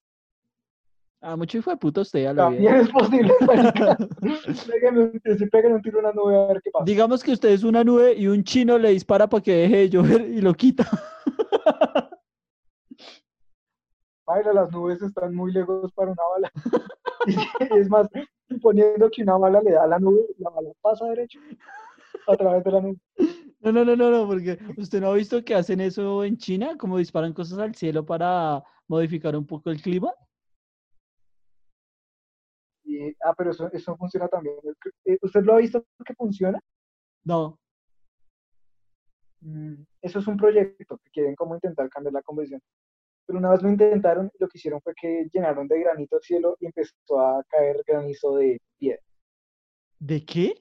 Ah, mucho hijo de puta usted, ya lo También vi. es posible, si pegan un tiro a una nube a ver qué pasa. Digamos que usted es una nube y un chino le dispara para que deje de llover y lo quita. Las nubes están muy lejos para una bala. Y es más, suponiendo que una bala le da a la nube, la bala pasa derecho a través de la nube. No, no, no, no, no, porque usted no ha visto que hacen eso en China, como disparan cosas al cielo para modificar un poco el clima. Y, ah, pero eso, eso funciona también. Eh, ¿Usted lo ha visto que funciona? No, Mm, Eso es un proyecto que quieren como intentar cambiar la conversión. Pero una vez lo intentaron, lo que hicieron fue que llenaron de granito el cielo y empezó a caer granizo de piedra. ¿de qué?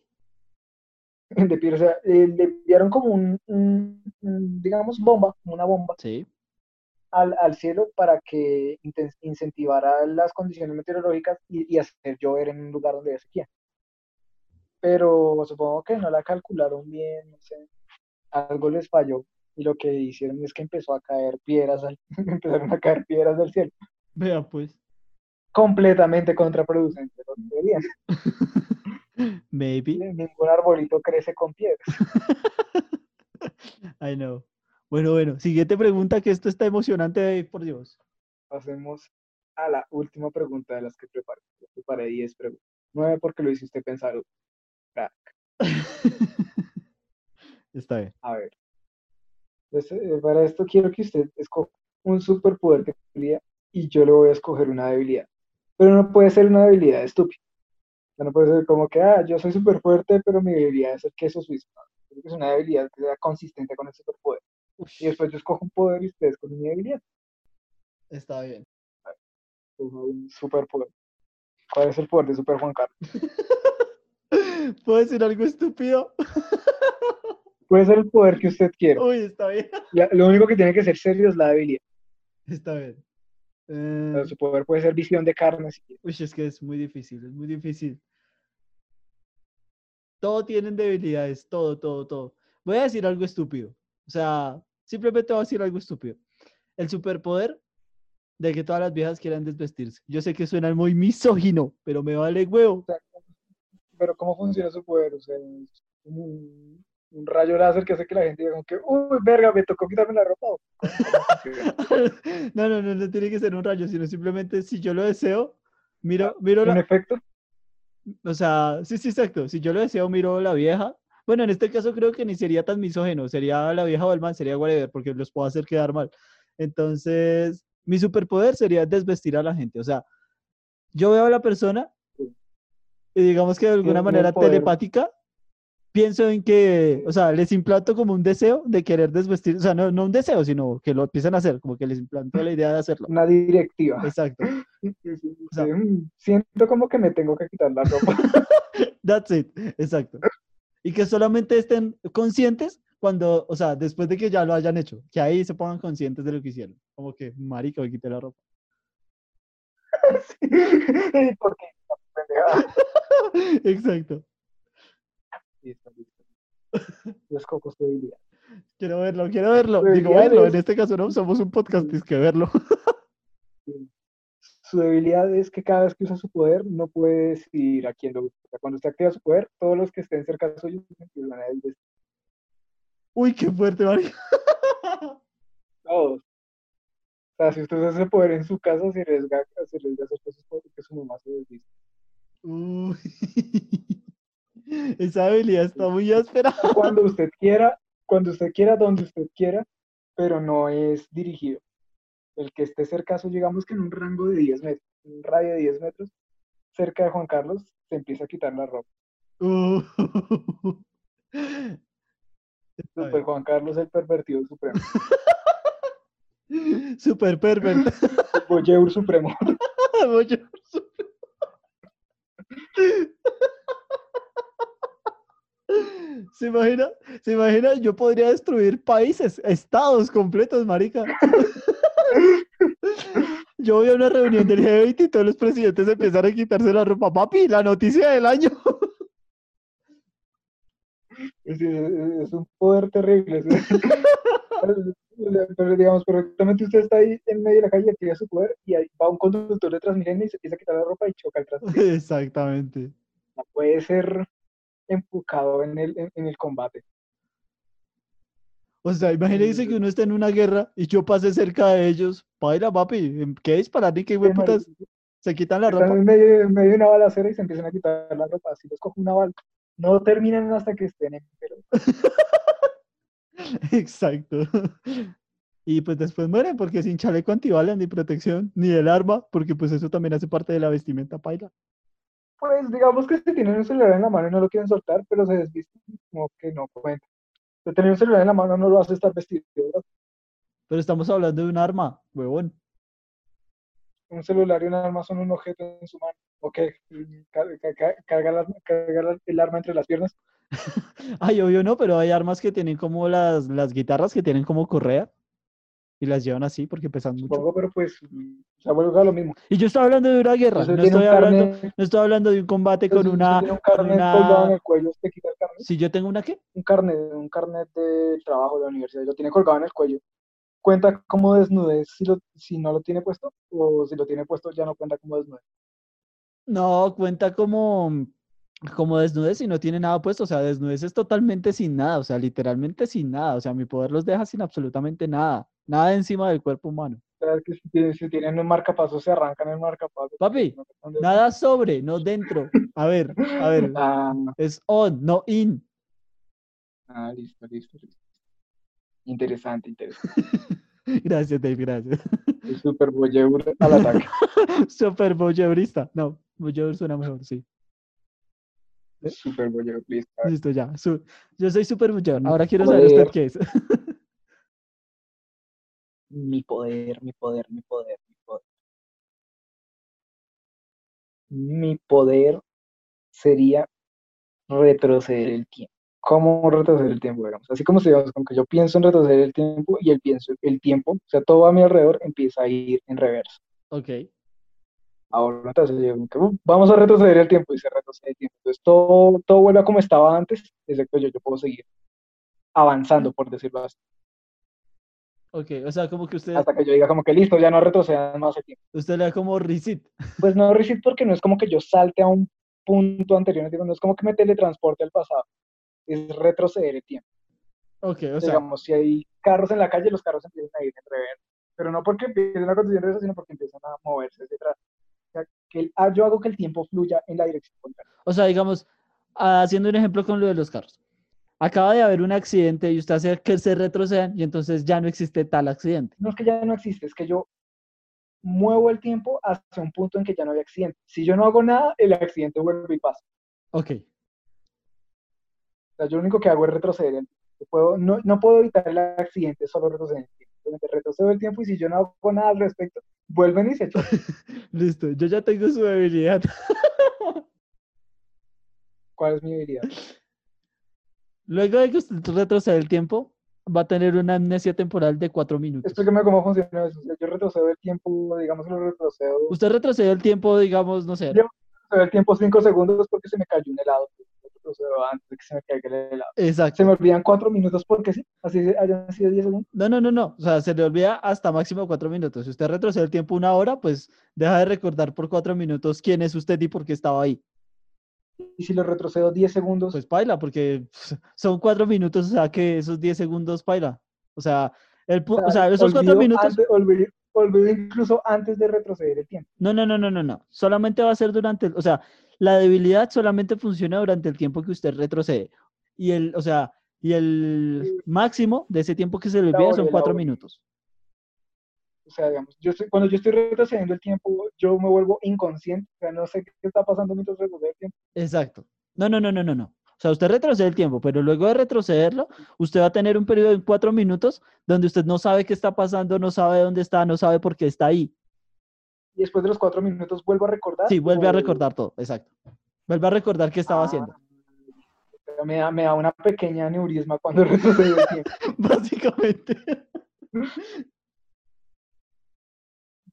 de piel, o sea, eh, le enviaron como un, un- un, digamos, bomba, una bomba Sí. al, al cielo para que incentivara las condiciones meteorológicas y, y hacer llover en un lugar donde haya sequía. Pero supongo que no la calcularon bien, no sé, algo les falló y lo que hicieron es que empezó a caer piedras, al- empezaron a caer piedras del cielo, Vea pues. completamente contraproducente. no deberían. Maybe. Ningún arbolito crece con piedras. I know. Bueno, bueno. Siguiente pregunta, que esto está emocionante, Dave, por Dios. Pasemos a la última pregunta de las que preparé. Yo preparé 10 preguntas. 9 porque lo hice usted pensar. Está bien. A ver. Entonces, eh, para esto quiero que usted escoja un superpoder que tendría y yo le voy a escoger una debilidad. Pero no puede ser una debilidad estúpida. No puede ser como que, ah, yo soy súper fuerte, pero mi debilidad es el queso suizo. Tiene que es una debilidad que sea consistente con el superpoder. Y después yo escojo un poder y ustedes con mi debilidad. está bien. Un superpoder. ¿Cuál es el poder de Super Juan Carlos? ¿Puedo decir algo estúpido? Puede ser el poder que usted quiera. Uy, está bien. La- lo único que tiene que ser serio es la debilidad. Está bien. Eh, su poder puede ser visión de carne. si. Uy, es que es muy difícil, es muy difícil. Todo tienen debilidades, todo, todo, todo. Voy a decir algo estúpido. O sea, simplemente voy a decir algo estúpido. El superpoder de que todas las viejas quieran desvestirse. Yo sé que suena muy misógino, pero me vale huevo. O sea, pero ¿cómo funciona su poder? O sea, es un, un rayo láser que hace que la gente diga como que, uy, verga, me tocó quitarme la ropa. No, no, no, no tiene que ser un rayo, sino simplemente si yo lo deseo, miro, miro ¿Un la, efecto? O sea, sí, sí, exacto. Si yo lo deseo, miro la vieja. Bueno, en este caso creo que ni sería tan misógeno, sería la vieja o el man, sería whatever, porque los puedo hacer quedar mal. Entonces, mi superpoder sería desvestir a la gente. O sea, yo veo a la persona y digamos que de alguna un manera telepática, pienso en que, o sea, les implanto como un deseo de querer desvestir, o sea, no, no un deseo, sino que lo empiezan a hacer, como que les implanto la idea de hacerlo. Una directiva. Exacto. Sí, sí, sí, O sea- sí, mm, Siento como que me tengo que quitar la ropa. That's it, exacto. Y que solamente estén conscientes cuando, o sea, después de que ya lo hayan hecho, que ahí se pongan conscientes de lo que hicieron. Como que, marica, me quité la ropa. Sí, Porque. Exacto. Listo, listo. Yo escojo su debilidad. Quiero verlo, quiero verlo. Digo, Debería verlo. de- En este caso no somos un podcast, es que verlo. Su debilidad es que cada vez que usa su poder no puede decidir a quién lo usa. Cuando usted activa su poder, todos los que estén cerca suyo empiezan a desvestir. Uy, qué fuerte, marica. Todos. O sea, si usted usa ese poder en su casa, se arriesga, se arriesga a hacer cosas porque su mamá se desviste. Uy. Esa habilidad está muy áspera. Cuando usted quiera, cuando usted quiera, donde usted quiera, pero no es dirigido. El que esté cerca, digamos que en un rango de 10 metros, un radio de 10 metros, cerca de Juan Carlos, se empieza a quitar la ropa. Uh. Bien. Juan Carlos el pervertido supremo, Super pervertido. el voyeur supremo. Voy a- ¿Se imagina? ¿Se imagina? Yo podría destruir países, estados completos, marica. Yo voy a una reunión del G20 y todos los presidentes empiezan a quitarse la ropa. Papi, la noticia del año. Es, es- un poder terrible. Pero digamos, perfectamente usted está ahí en medio de la calle, activa su poder y ahí va un conductor de Transmilenio y se empieza a quitar la ropa y choca el Transmilenio. Exactamente. No puede ser enfocado en el, en, en el combate. O sea, imagínense que uno está en una guerra y yo pase cerca de ellos. Paila, papi, ¿qué disparar ni qué marica, Se quitan la ropa. en medio, en medio de una balacera y se empiezan a quitar la ropa. Si les cojo una bala, no terminan hasta que estén en pero Exacto. Y pues después mueren porque sin chaleco antibalas ni protección, ni el arma, porque pues eso también hace parte de la vestimenta paila. Pues digamos que si tienen un celular en la mano y no lo quieren soltar, pero se desvisten, como que no cuenta. De tener un celular en la mano no lo hace estar vestido. ¿verdad? Pero estamos hablando de un arma, huevón. Un celular y un arma son un objeto en su mano. Ok, ca- ca- ca- carga, la- carga la- el arma entre las piernas. Ay, obvio no, pero hay armas que tienen como las, las guitarras que tienen como correa y las llevan así porque pesan mucho. Supongo, pero pues, o sea, vuelve a lo mismo. Y yo estoy hablando de una guerra, no un estoy hablando, carnet, no estoy hablando de un combate con entonces, si una, tiene un con carnet colgado en una... el cuello, usted quita el carnet. Si yo tengo una qué? Un carnet, un carnet de trabajo de la universidad, lo tiene colgado en el cuello. ¿Cuenta como desnudez si, lo, si no lo tiene puesto? ¿O si lo tiene puesto ya no cuenta como desnudez? No, cuenta como, como desnudez y no tiene nada puesto, o sea, desnudez es totalmente sin nada, o sea, literalmente sin nada, o sea, mi poder los deja sin absolutamente nada, nada encima del cuerpo humano. Sea, que si, tienen- si tienen un marcapaso, se arrancan el marcapaso. Papi, Nada sobre, no dentro. A ver, a ver, Ah, es on, no in. ah, listo, listo, listo. Interesante, interesante. Gracias, Dave, gracias. El Super Boyeur al ataque. Super voyeurista. No, voyeur suena mejor, sí. Super Boyeur, listo. Listo, ya. su- yo soy super voyeur. Mi Ahora quiero saber usted qué es. Mi poder, mi poder, mi poder, mi poder. Mi poder sería retroceder el tiempo. ¿Cómo retroceder el tiempo, digamos? Así como si digamos, como que yo pienso en retroceder el tiempo y el pienso el tiempo, o sea, todo a mi alrededor empieza a ir en reverso. Ok. Ahora entonces yo digo que, "Uh, vamos a retroceder el tiempo y se retrocede el tiempo. Entonces todo, todo vuelve a como estaba antes, excepto yo, yo puedo seguir avanzando, por decirlo así, Ok, o sea, como que usted, hasta que yo diga como que listo, ya no retrocedan más el tiempo. usted le da como reset. Pues no reset porque no es como que yo salte a un punto anterior, no es como que me teletransporte al pasado, es retroceder el tiempo. Ok, o sea, Digamos, si hay carros en la calle, los carros empiezan a ir en reverso, pero no porque empiecen a conducir en reverso, sino porque empiezan a moverse sea, que el- ah, yo hago que el tiempo fluya en la dirección contraria. o sea, digamos, ah, haciendo un ejemplo con lo de los carros. Acaba de haber un accidente y usted hace que se retrocedan y entonces ya no existe tal accidente. No es que ya no existe, es que yo muevo el tiempo hacia un punto en que ya no hay accidente. Si yo no hago nada, el accidente vuelve y pasa. Ok, O sea, yo lo único que hago es retroceder puedo- no, no puedo evitar el accidente, solo retroceder el tiempo. Retrocedo el tiempo y si yo no hago nada al respecto, vuelven y se echan. listo. Yo ya tengo su debilidad. ¿Cuál es mi habilidad? Luego de que usted retrocede el tiempo, va a tener una amnesia temporal de cuatro minutos. Explíqueme cómo funciona eso. O sea, yo retrocedo el tiempo, digamos lo retrocedo, Usted retrocedió el tiempo, digamos, no sé. Yo- retrocedo el tiempo cinco segundos porque se me cayó un helado. Yo retrocedo antes de que se me caiga el helado. Exacto. Se me olvidan cuatro minutos porque sí, así hayan sido diez segundos. No, no, no, no. O sea, se le olvida hasta máximo cuatro minutos. Si usted retrocede el tiempo una hora, pues deja de recordar por cuatro minutos quién es usted y por qué estaba ahí. Y si lo retrocedo 10 segundos, Pues paila, porque son cuatro minutos, o sea que esos diez segundos paila. O sea, el, o sea, esos cuatro minutos. antes- olvido, olvido incluso antes de retroceder el tiempo. No, no, no, no, no, no. Solamente va a ser durante, o sea, la debilidad solamente funciona durante el tiempo que usted retrocede. Y el, o sea, y el máximo de ese tiempo que se le olvida son cuatro minutos. O sea, digamos, yo estoy, cuando yo estoy retrocediendo el tiempo, yo me vuelvo inconsciente. O sea, no sé qué está pasando mientras retrocedo el tiempo. Exacto. No, no, no, no, no, no. O sea, usted retrocede el tiempo, pero luego de retrocederlo, usted va a tener un periodo de cuatro minutos donde usted no sabe qué está pasando, no sabe dónde está, no sabe por qué está ahí. Y después de los cuatro minutos vuelvo a recordar. Sí, vuelve a recordar todo, exacto. Vuelve a recordar qué estaba Ah, haciendo. Me da, me da una pequeña aneurisma cuando retrocedo el tiempo. Básicamente.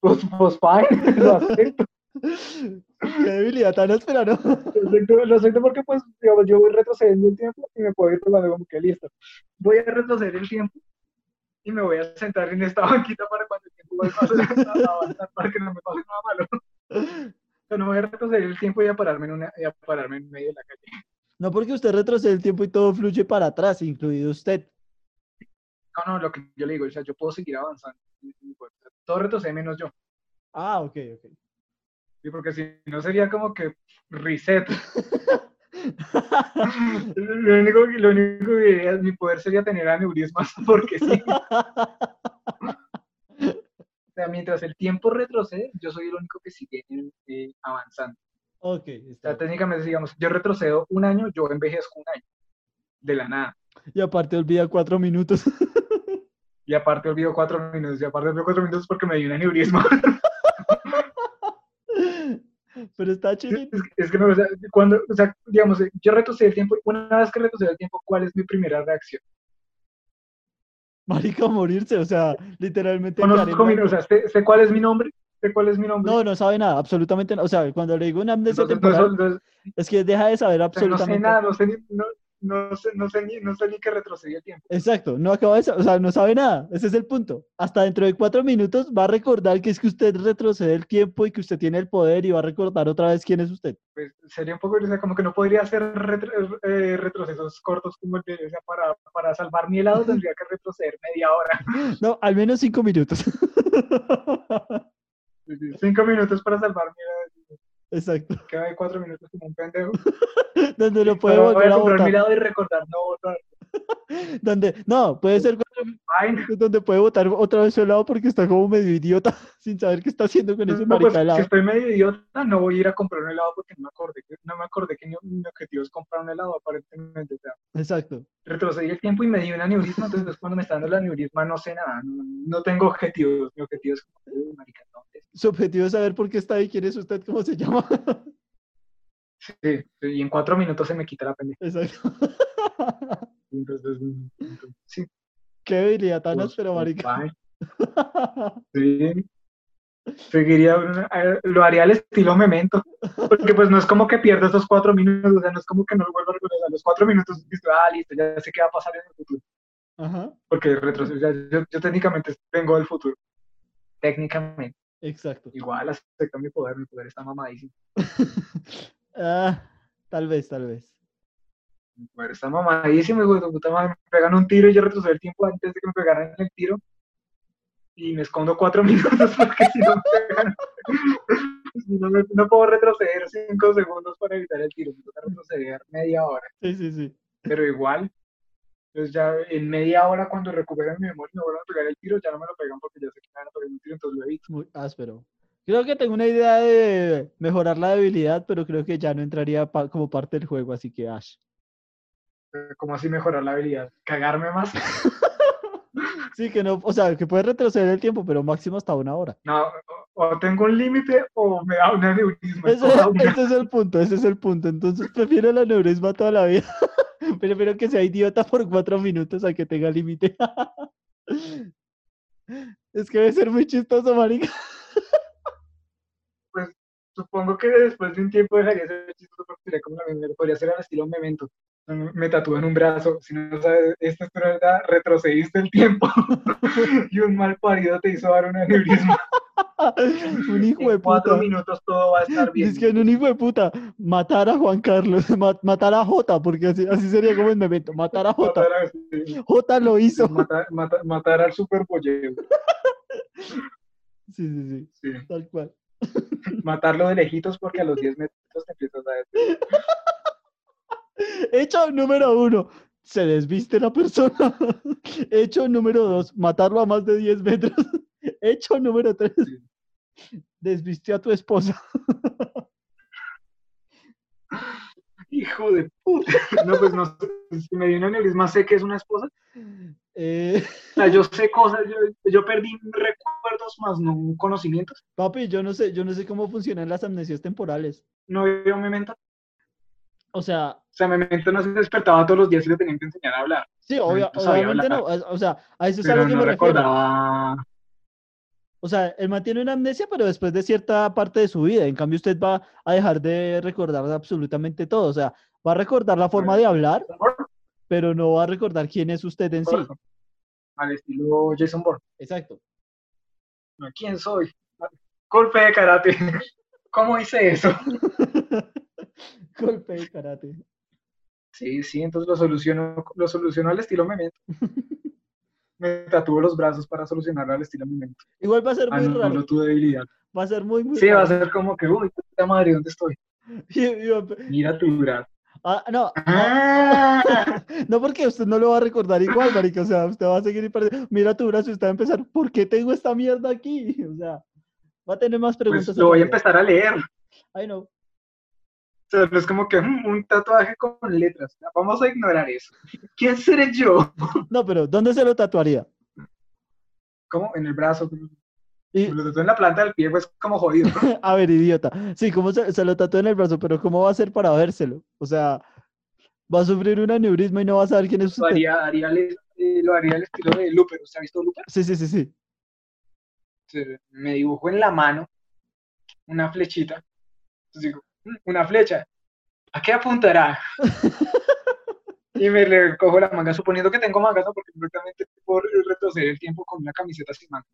Pues, pues fine, lo acepto. Qué debilidad tan áspera, ¿no? Lo acepto, lo acepto porque pues digamos, yo voy retrocediendo el tiempo y me puedo ir rolando como que listo. Voy a retroceder el tiempo y me voy a sentar en esta banquita para a avanzar para que no me pase nada malo. O sea, no voy a retroceder el tiempo y a pararme en, una, a pararme en medio de la calle. No porque usted retrocede el tiempo y todo fluye para atrás, incluido usted. No, no, lo que yo le digo, o sea, yo puedo seguir avanzando. Todo retrocede menos yo. Ah, ok, ok. Sí, porque si no sería como que reset. Lo único, lo único que diría es mi poder sería tener aneurismas, porque sí. Sea, mientras el tiempo retrocede, yo soy el único que sigue eh, avanzando. ok, O está sea, técnicamente, digamos, yo retrocedo un año, yo envejezco un año. De la nada. Y aparte olvida cuatro minutos. Y aparte olvido cuatro minutos. Y aparte olvido cuatro minutos porque me dio un aneurisma. Pero está chinito. Es, es que no, o sea, cuando, o sea, digamos, yo retrocedí el tiempo, una vez que retrocedí el tiempo, ¿cuál es mi primera reacción? Marica, morirse, o sea, literalmente. Conozco mi, o sea, sé, sé cuál es mi nombre, sé cuál es mi nombre. No, no sabe nada, absolutamente nada. O sea, cuando le digo una amnesia Entonces, temporal, entonces, es que deja de saber o sea, no sé absolutamente nada, no sé ni, no, no sé, no sé ni, no sé ni que retrocedí el tiempo. Exacto, no acaba de o sea, no sabe nada. Ese es el punto. Hasta dentro de cuatro minutos va a recordar que es que usted retrocede el tiempo y que usted tiene el poder y va a recordar otra vez quién es usted. Pues sería un poco, o sea, como que no podría hacer retro- eh, retrocesos cortos como el de, o sea, para, para salvar mi helado tendría que retroceder media hora. No, al menos cinco minutos. Cinco minutos para salvar mi helado. Exacto. De cuatro minutos como un pendejo. Donde lo puede volver a a comprar mi votar. y recordar no votar. Donde, no, puede ser donde puede votar otra vez su helado porque está como medio idiota sin saber qué está haciendo con ese no, pues, si estoy medio idiota, no voy a ir a comprar un helado porque no me acordé no me acordé que mi, mi objetivo es comprar un helado, aparentemente. O sea, Exacto. retrocedí el tiempo y me di un aneurisma, entonces cuando me está dando el aneurisma no sé nada, no, no tengo objetivos. Mi objetivo es como, "Uy, marica, no, es- Su objetivo es saber por qué está ahí, quién es usted, cómo se llama. Sí, y en cuatro minutos se me quita la pendeja. Exacto. Entonces, sí. Qué habilidad tan pues, áspera, pues, marica. Sí. Seguiría, eh, lo haría al estilo memento, porque pues no es como que pierda esos cuatro minutos, o sea, no es como que no lo vuelva a recordar, los cuatro minutos, listo, ah, listo, ya sé qué va a pasar en el futuro, Ajá, porque retroceso, ya- yo, yo técnicamente vengo del futuro, técnicamente, exacto. igual acepto mi poder, mi poder está mamadísimo, Ah, tal vez, tal vez. Poder está mamadísimo, y de puta madre, me pegan un tiro y yo retrocedo el tiempo antes de que me pegaran el tiro, y me escondo cuatro minutos porque si no me pegan, no, me- no puedo retroceder cinco segundos para evitar el tiro, me toca retroceder media hora, Sí, sí, sí. pero igual, entonces ya en media hora cuando recuperen mi memoria y me vuelvan a pegar el tiro, ya no me lo pegan porque ya sé que me van a pegar un tiro, entonces lo evito. Muy áspero. Creo que tengo una idea de mejorar la debilidad, pero creo que ya no entraría pa- como parte del juego, así que Ash. ¿Cómo así mejorar la habilidad? ¿Cagarme más? Sí, que no, o sea, que puedes retroceder el tiempo, pero máximo hasta una hora. No, o, tengo un límite o me da un aneurisma. Ese es el punto, ese es el punto. Entonces prefiero el aneurisma toda la vida. Prefiero que sea idiota por cuatro minutos a que tenga límite. Es que debe ser muy chistoso, marica. Supongo que después de un tiempo dejaría de ser chistoso porque sería como la misma, podría ser al estilo memento. Me en un brazo, si no sabes, esto es verdad, retrocediste el tiempo y un mal parido te hizo dar un aneurisma. Un hijo de En cuatro puta. minutos todo va a estar bien. Es que en un hijo de puta, matar a Juan Carlos, ma- matar a Jota, porque así, así sería como el memento, matar a Jota. Matar, a- sí, Jota lo hizo. matar, matar- matar al superpollero. Sí, sí, sí, Sí. tal cual. Matarlo de lejitos porque a los 10 metros te empiezas a decir. Hecho número uno, se desviste la persona. Hecho número dos, matarlo a más de 10 metros. Hecho número tres, desviste a tu esposa. Hijo de puta. No, pues no sé, si me dio un aneurisma, sé que es una esposa. Eh, O sea, yo sé cosas, yo, yo perdí recuerdos más no conocimientos. papi, yo no sé, yo no sé cómo funcionan las amnesias temporales. No veo memento. O sea, O sea, memento no se despertaba todos los días y le tenían que enseñar a hablar. sí, obvia- obviamente no. O sea, a eso es a lo que no me refiero. recordaba. O sea, él mantiene una amnesia, pero después de cierta parte de su vida. En cambio, usted va a dejar de recordar absolutamente todo. O sea, va a recordar la forma de hablar, pero no va a recordar quién es usted en sí. Al estilo Jason Bourne. Exacto. ¿Quién soy? Golpe de karate. ¿Cómo hice eso? Golpe de karate. Sí, sí, entonces lo soluciono, lo soluciono al estilo memento. Me tatúo los brazos para solucionarlo al estilo memento. Igual va a ser muy Anulo raro. tu debilidad. Va a ser muy, muy Sí, va a ser como que, uy, puta madre, ¿dónde estoy? Mira tu brazo. Ah, no, no, Ah, no porque usted no lo va a recordar igual, marica. O sea, usted va a seguir y parece- Mira tu brazo y usted va a empezar, ¿por qué tengo esta mierda aquí? O sea, va a tener más preguntas. pues lo voy a empezar a leer. Ay, no. O sea, no es como que mm, un tatuaje con letras. Vamos a ignorar eso. ¿Quién seré yo? No, pero ¿dónde se lo tatuaría? ¿Cómo? En el brazo. Y, lo tatué en la planta del pie, pues como jodido. ¿no? a ver, idiota. Sí, ¿cómo se, se lo tatuó en el brazo? Pero ¿cómo va a hacer para vérselo? O sea, va a sufrir un aneurisma y no va a saber quién es Lo usted. haría, haría el- eh, lo haría al estilo de Looper. ¿Usted ha visto Looper? Sí, sí, sí, sí. Me dibujo en la mano una flechita. Entonces digo, "Mm, una flecha. ¿A qué apuntará? Y me le cojo la manga, suponiendo que tengo mangas, ¿no? Porque prácticamente por retroceder el tiempo con una camiseta sin manga.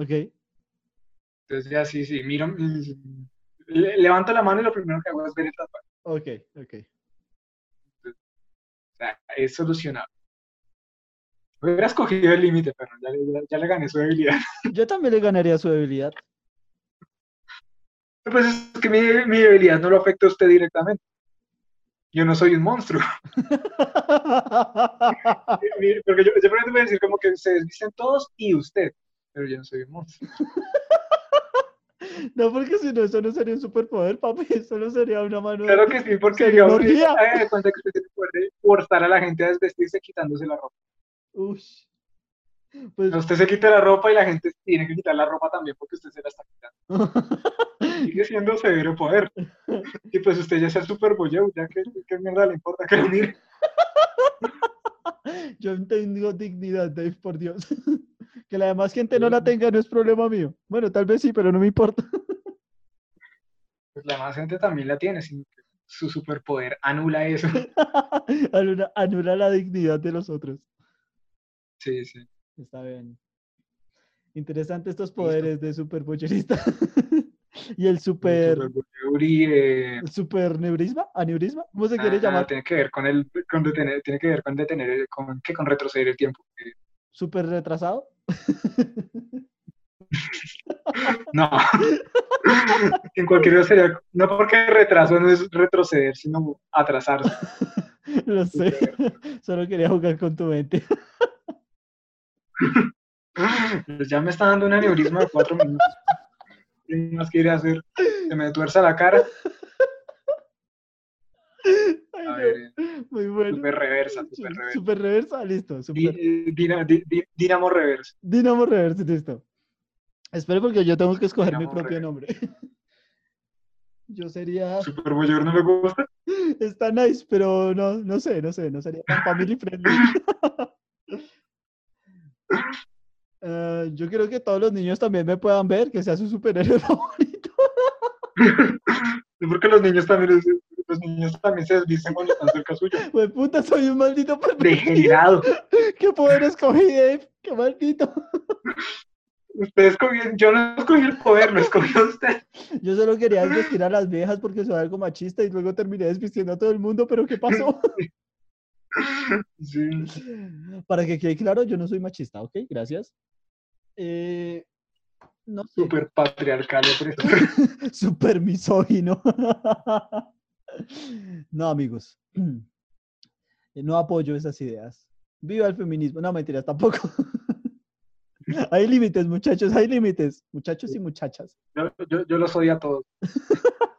Ok. Entonces ya sí, sí, miro, mm, le- levanto la mano y lo primero que hago es ver el tatuaje. Ok, ok. O sea, es solucionado. Hubiera escogido el límite, pero ya, le- ya, ya le gané su debilidad. Yo también le ganaría su debilidad. Pues es que mi, mi debilidad no lo afecta a usted directamente. Yo no soy un monstruo. Porque yo, yo ejemplo voy a decir como que se desvisten todos y usted, pero yo no soy un monstruo. No, porque si no, eso no sería un superpoder, papi. Eso no sería una mano. Claro que sí, porque orgía. haga de cuenta que usted tiene poder de forzar a la gente a desvestirse quitándose la ropa. Ush. Pues, Usted se quita la ropa y la gente tiene que quitar la ropa también porque usted se la está quitando. Sigue siendo severo poder. Y pues usted ya es el super boyeu, ya que, que mierda le importa que lo mire. yo tengo dignidad, Dave, por Dios. Que la demás gente no la tenga no es problema mío. Bueno, tal vez sí, pero no me importa. Pues la más gente también la tiene, que su superpoder anula eso. Anula, anula la dignidad de los otros. Sí, sí. Está bien. Interesante estos poderes de superbollerista. y el super, El super neurisma, aneurisma, ¿cómo se quiere ah, llamar? Tiene que ver con el, con detener, tiene que ver con detener, con, que con retroceder el tiempo. Super retrasado. No. en cualquier caso sería, no porque retraso no es retroceder, sino atrasarse. Lo sé. Solo quería jugar con tu mente. Pues ya me está dando un aneurisma de cuatro minutos. ¿Qué más quiere hacer? Se me tuerza la cara. Ay, A no, ver, eh, Muy bueno. super reversa, super Su- reversa. Super reversa, listo. Super. eh, dina- di- di- Dinamo reversa. Dinamo reversa, listo. Espero porque yo tengo que escoger mi propio reversa. nombre. Yo sería. Super Boyer no me gusta. Está nice, pero no, no sé, no sé, no sería tan family friendly. Eh, yo creo que todos los niños también me puedan ver, que sea su superhéroe favorito. Porque los niños también, los niños también se desvisten cuando están cerca suyo. Güey, puta, soy un maldito. Degenerado. ¿Qué poder escogí, Dave? ¡Qué maldito! Usted escogió, yo no escogí el poder, lo escogió usted. Yo solo quería desvestir a las viejas porque soy algo machista y luego terminé desvistiendo a todo el mundo, pero ¿qué pasó? Sí. Para que quede claro, yo no soy machista, ¿ok? Gracias. Eh, no sé. Super patriarcal. Super misógino. No, amigos. No apoyo esas ideas. Viva el feminismo. No, mentiras, tampoco. Hay límites, muchachos, hay límites. Muchachos y muchachas. Yo, yo, yo los odio a todos.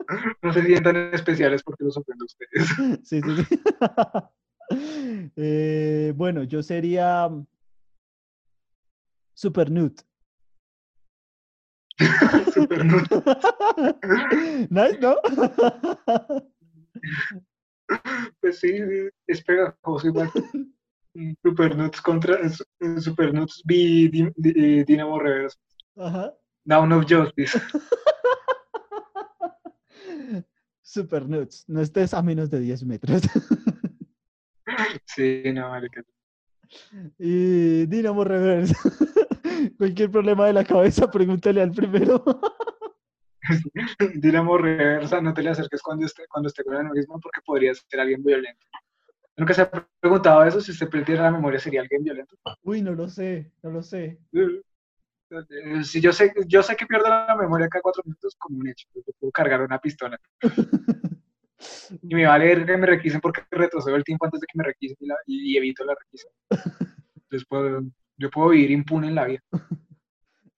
No se sientan especiales porque los ofendo a ustedes. Sí, sí, sí. Eh, bueno, yo sería Super Newt. Super no. nice, ¿no? Pues sí, es pegajoso igual. Super Nuts contra Super Nuts v Di- Di- Dinamo Reverse. Ajá. Down of Justice. Super Nuts. No estés a menos de 10 metros. Sí, no, marica. y Dinamo Reverse. Cualquier problema de la cabeza, pregúntale al primero. Dinamo Reversa, no te le acerques cuando esté, cuando esté con el aneurisma porque podría ser alguien violento. Nunca se ha preguntado eso, si usted perdiera la memoria, ¿sería alguien violento? Uy, no lo sé, no lo sé. Eh, Si yo sé, yo sé que pierdo la memoria cada cuatro minutos como un hecho, yo puedo cargar una pistola y me vale que me requisen porque retrocedo el tiempo antes de que me requisen y, la- y- y evito la requisa. Entonces puedo, yo puedo vivir impune en la vida.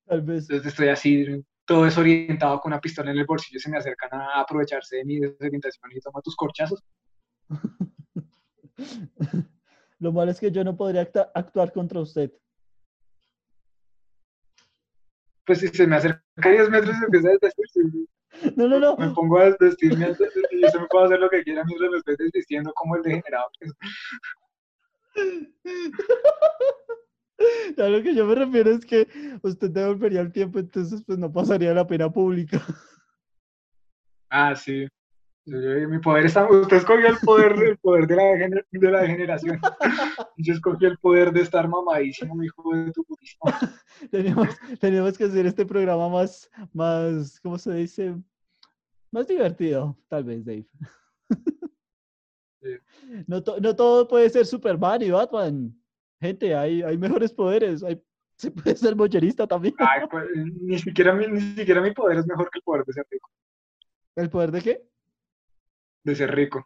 Tal vez. Entonces estoy así, todo desorientado con una pistola en el bolsillo, se me acercan a aprovecharse de mi desorientación y toma tus corchazos. Lo malo es que yo no podría actuar contra usted. pues si se me acerca 10 metros y empieza a desvestirse, No, no, no. me pongo a desvestirme y yo se me puedo hacer lo que quiera mientras me estoy desvistiendo como el degenerado. A lo que yo me refiero es que usted devolvería el tiempo, entonces pues no pasaría la pena pública. Ah, sí. Yo- yo- mi poder está. Usted escogió el poder, el poder de la, gener- de la degeneración. Yo escogí el poder de estar mamadísimo, hijo de tu putísima. Tenemos, tenemos que hacer este programa más, más, ¿cómo se dice? Más divertido, tal vez, Dave. Sí. No, to- no todo puede ser Superman y Batman. Gente, hay, hay mejores poderes. Hay, se puede ser bocherista también. Ay, pues, ni, siquiera mi, ni siquiera mi poder es mejor que el poder de ser rico. ¿El poder de qué? De ser rico.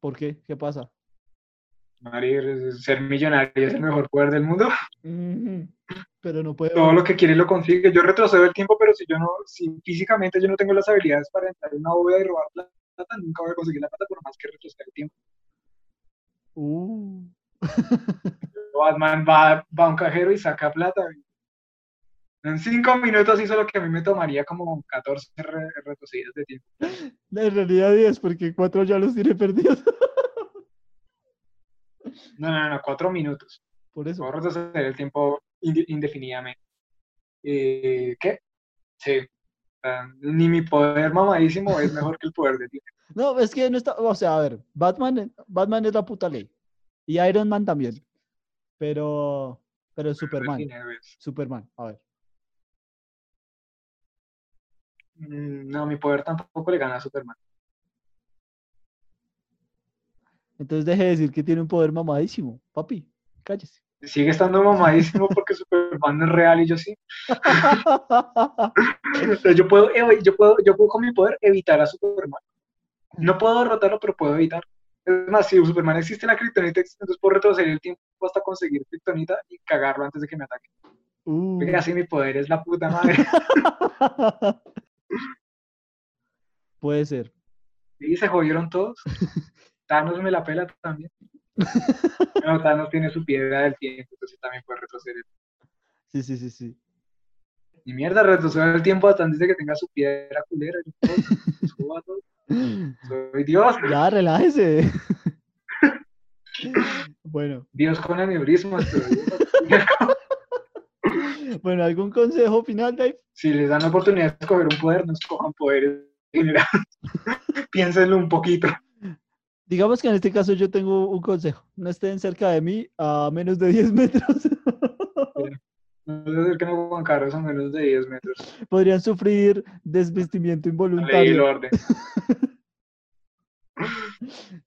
¿Por qué? ¿Qué pasa? Mari, ser millonario es el mejor poder del mundo. Pero no puede. Todo lo que quiere lo consigue. Yo retrocedo el tiempo, pero si yo no, si físicamente yo no tengo las habilidades para entrar en una bóveda y robar plata, nunca voy a conseguir la plata por más que retroceda el tiempo. Uh. Batman va, va a un cajero y saca plata. En cinco minutos hizo lo que a mí me tomaría como 14 re- de tiempo. En realidad 10, porque 4 ya los tiene perdidos. No, no, no, cuatro minutos. Por eso. Puedo retroceder el tiempo inde- indefinidamente. Eh, ¿Qué? Sí. Ni mi poder mamadísimo es mejor que el poder de tiempo. No, es que no está. O sea, a ver, Batman, Batman es la puta ley. Y Iron Man también. Pero. Pero Superman. Superman, a ver. Mm, No, mi poder tampoco le gana a Superman. Entonces deje de decir que tiene un poder mamadísimo. Papi, cállese. Sigue estando mamadísimo porque Superman no es real y yo sí. Yo puedo, yo puedo, yo puedo con mi poder evitar a Superman. No puedo derrotarlo, pero puedo evitar. Es más, si Superman existe, la kriptonita existe, entonces puedo retroceder el tiempo hasta conseguir kriptonita y cagarlo antes de que me ataque. Uh. Porque así mi poder es la puta madre. Puede ser. Y se jodieron todos. Thanos me la pela también. No, Thanos tiene su piedra del tiempo, entonces también puede retroceder. Sí, sí, sí, sí. Ni mierda, retroceder el tiempo hasta antes de que tenga su piedra culera. Yo a todo. Soy Dios. Ya, relájese. Bueno, Dios con aneurismas. bueno, ¿algún consejo final, Dave? Si les dan la oportunidad de escoger un poder, no escojan poderes. Piénsenlo un poquito. Digamos que en este caso yo tengo un consejo. No estén cerca de mí a menos de 10 metros. No se acerquen a Juan Carlos a menos de 10 metros. Podrían sufrir desvestimiento involuntario. orden.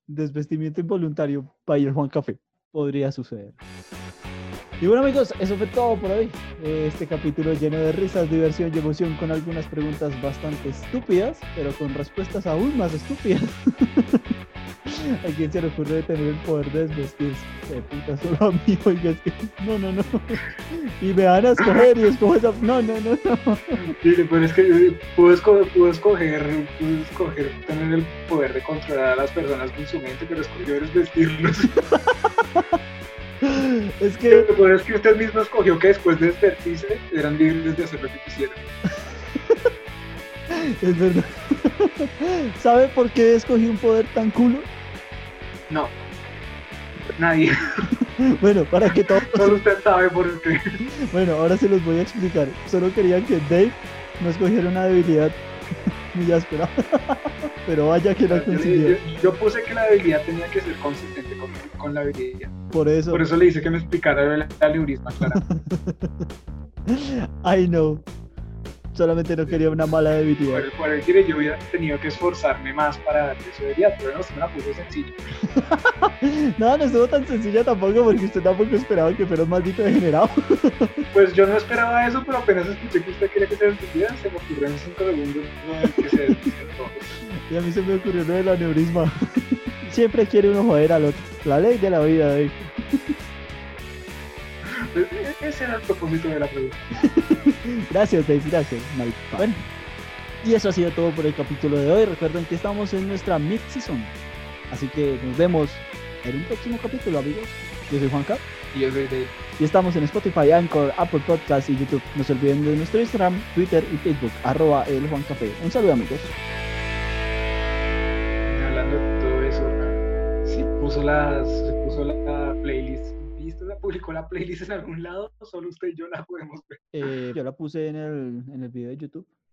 Desvestimiento involuntario para ir Juan Café. Podría suceder. Y bueno amigos, eso fue todo por hoy. Este capítulo lleno de risas, diversión y emoción con algunas preguntas bastante estúpidas, pero con respuestas aún más estúpidas. ¿A quién se le ocurre tener el poder de desvestirse? De puta, solo a mí, oiga, es que no, no, no. Y me van a escoger y escojo esa... No, no, no, no. Sí, pero es que eh, puedo, esco- puedo escoger, puedo escoger tener el poder de controlar a las personas con su mente, pero escogió vestirlos. Es que... Lo peor es que usted mismo escogió que después de desvertirse eran libres de hacer lo que quisieran. Es verdad. ¿Sabe por qué escogí un poder tan culo? No. Nadie. Bueno, para que todos... Solo usted sabe por qué. Bueno, ahora se los voy a explicar. Solo querían que Dave no escogiera una debilidad muy áspera. Pero vaya que la consiguió. yo- yo puse que la habilidad tenía que ser consistente con, con la habilidad. Por eso. Por eso le hice que me explicara el aleurisma, claro. I know. Solamente no quería una mala debilidad. Por, por el que yo hubiera tenido que esforzarme más para darle su habilidad, pero no, se me la puso sencilla. No, no estuvo tan sencilla tampoco porque usted tampoco esperaba que fuera un maldito degenerado. Pues yo no esperaba eso, pero apenas escuché que usted quería que se desvistiera, se me ocurrió en 5 segundos que se todos. Y a mí se me ocurrió lo del aneurisma. Siempre quiere uno joder al otro. La ley de la vida, Dave. E- Ese era el propósito de la pregunta. Gracias, Dave, gracias. Mike. Bueno, y eso ha sido todo por el capítulo de hoy. Recuerden que estamos en nuestra mid-season. Así que nos vemos en un próximo capítulo, amigos. Yo soy Juanca. Y yo soy de Y estamos en Spotify, Anchor, Apple Podcasts y YouTube. No se olviden de nuestro Instagram, Twitter y Facebook, arroba el Juan Café. Un saludo amigos. Hablando de todo eso, si puso, las, ¿viste? ¿La publicó la playlist en algún lado? Solo usted y yo la podemos ver. Eh, yo la puse en el, en el video de YouTube.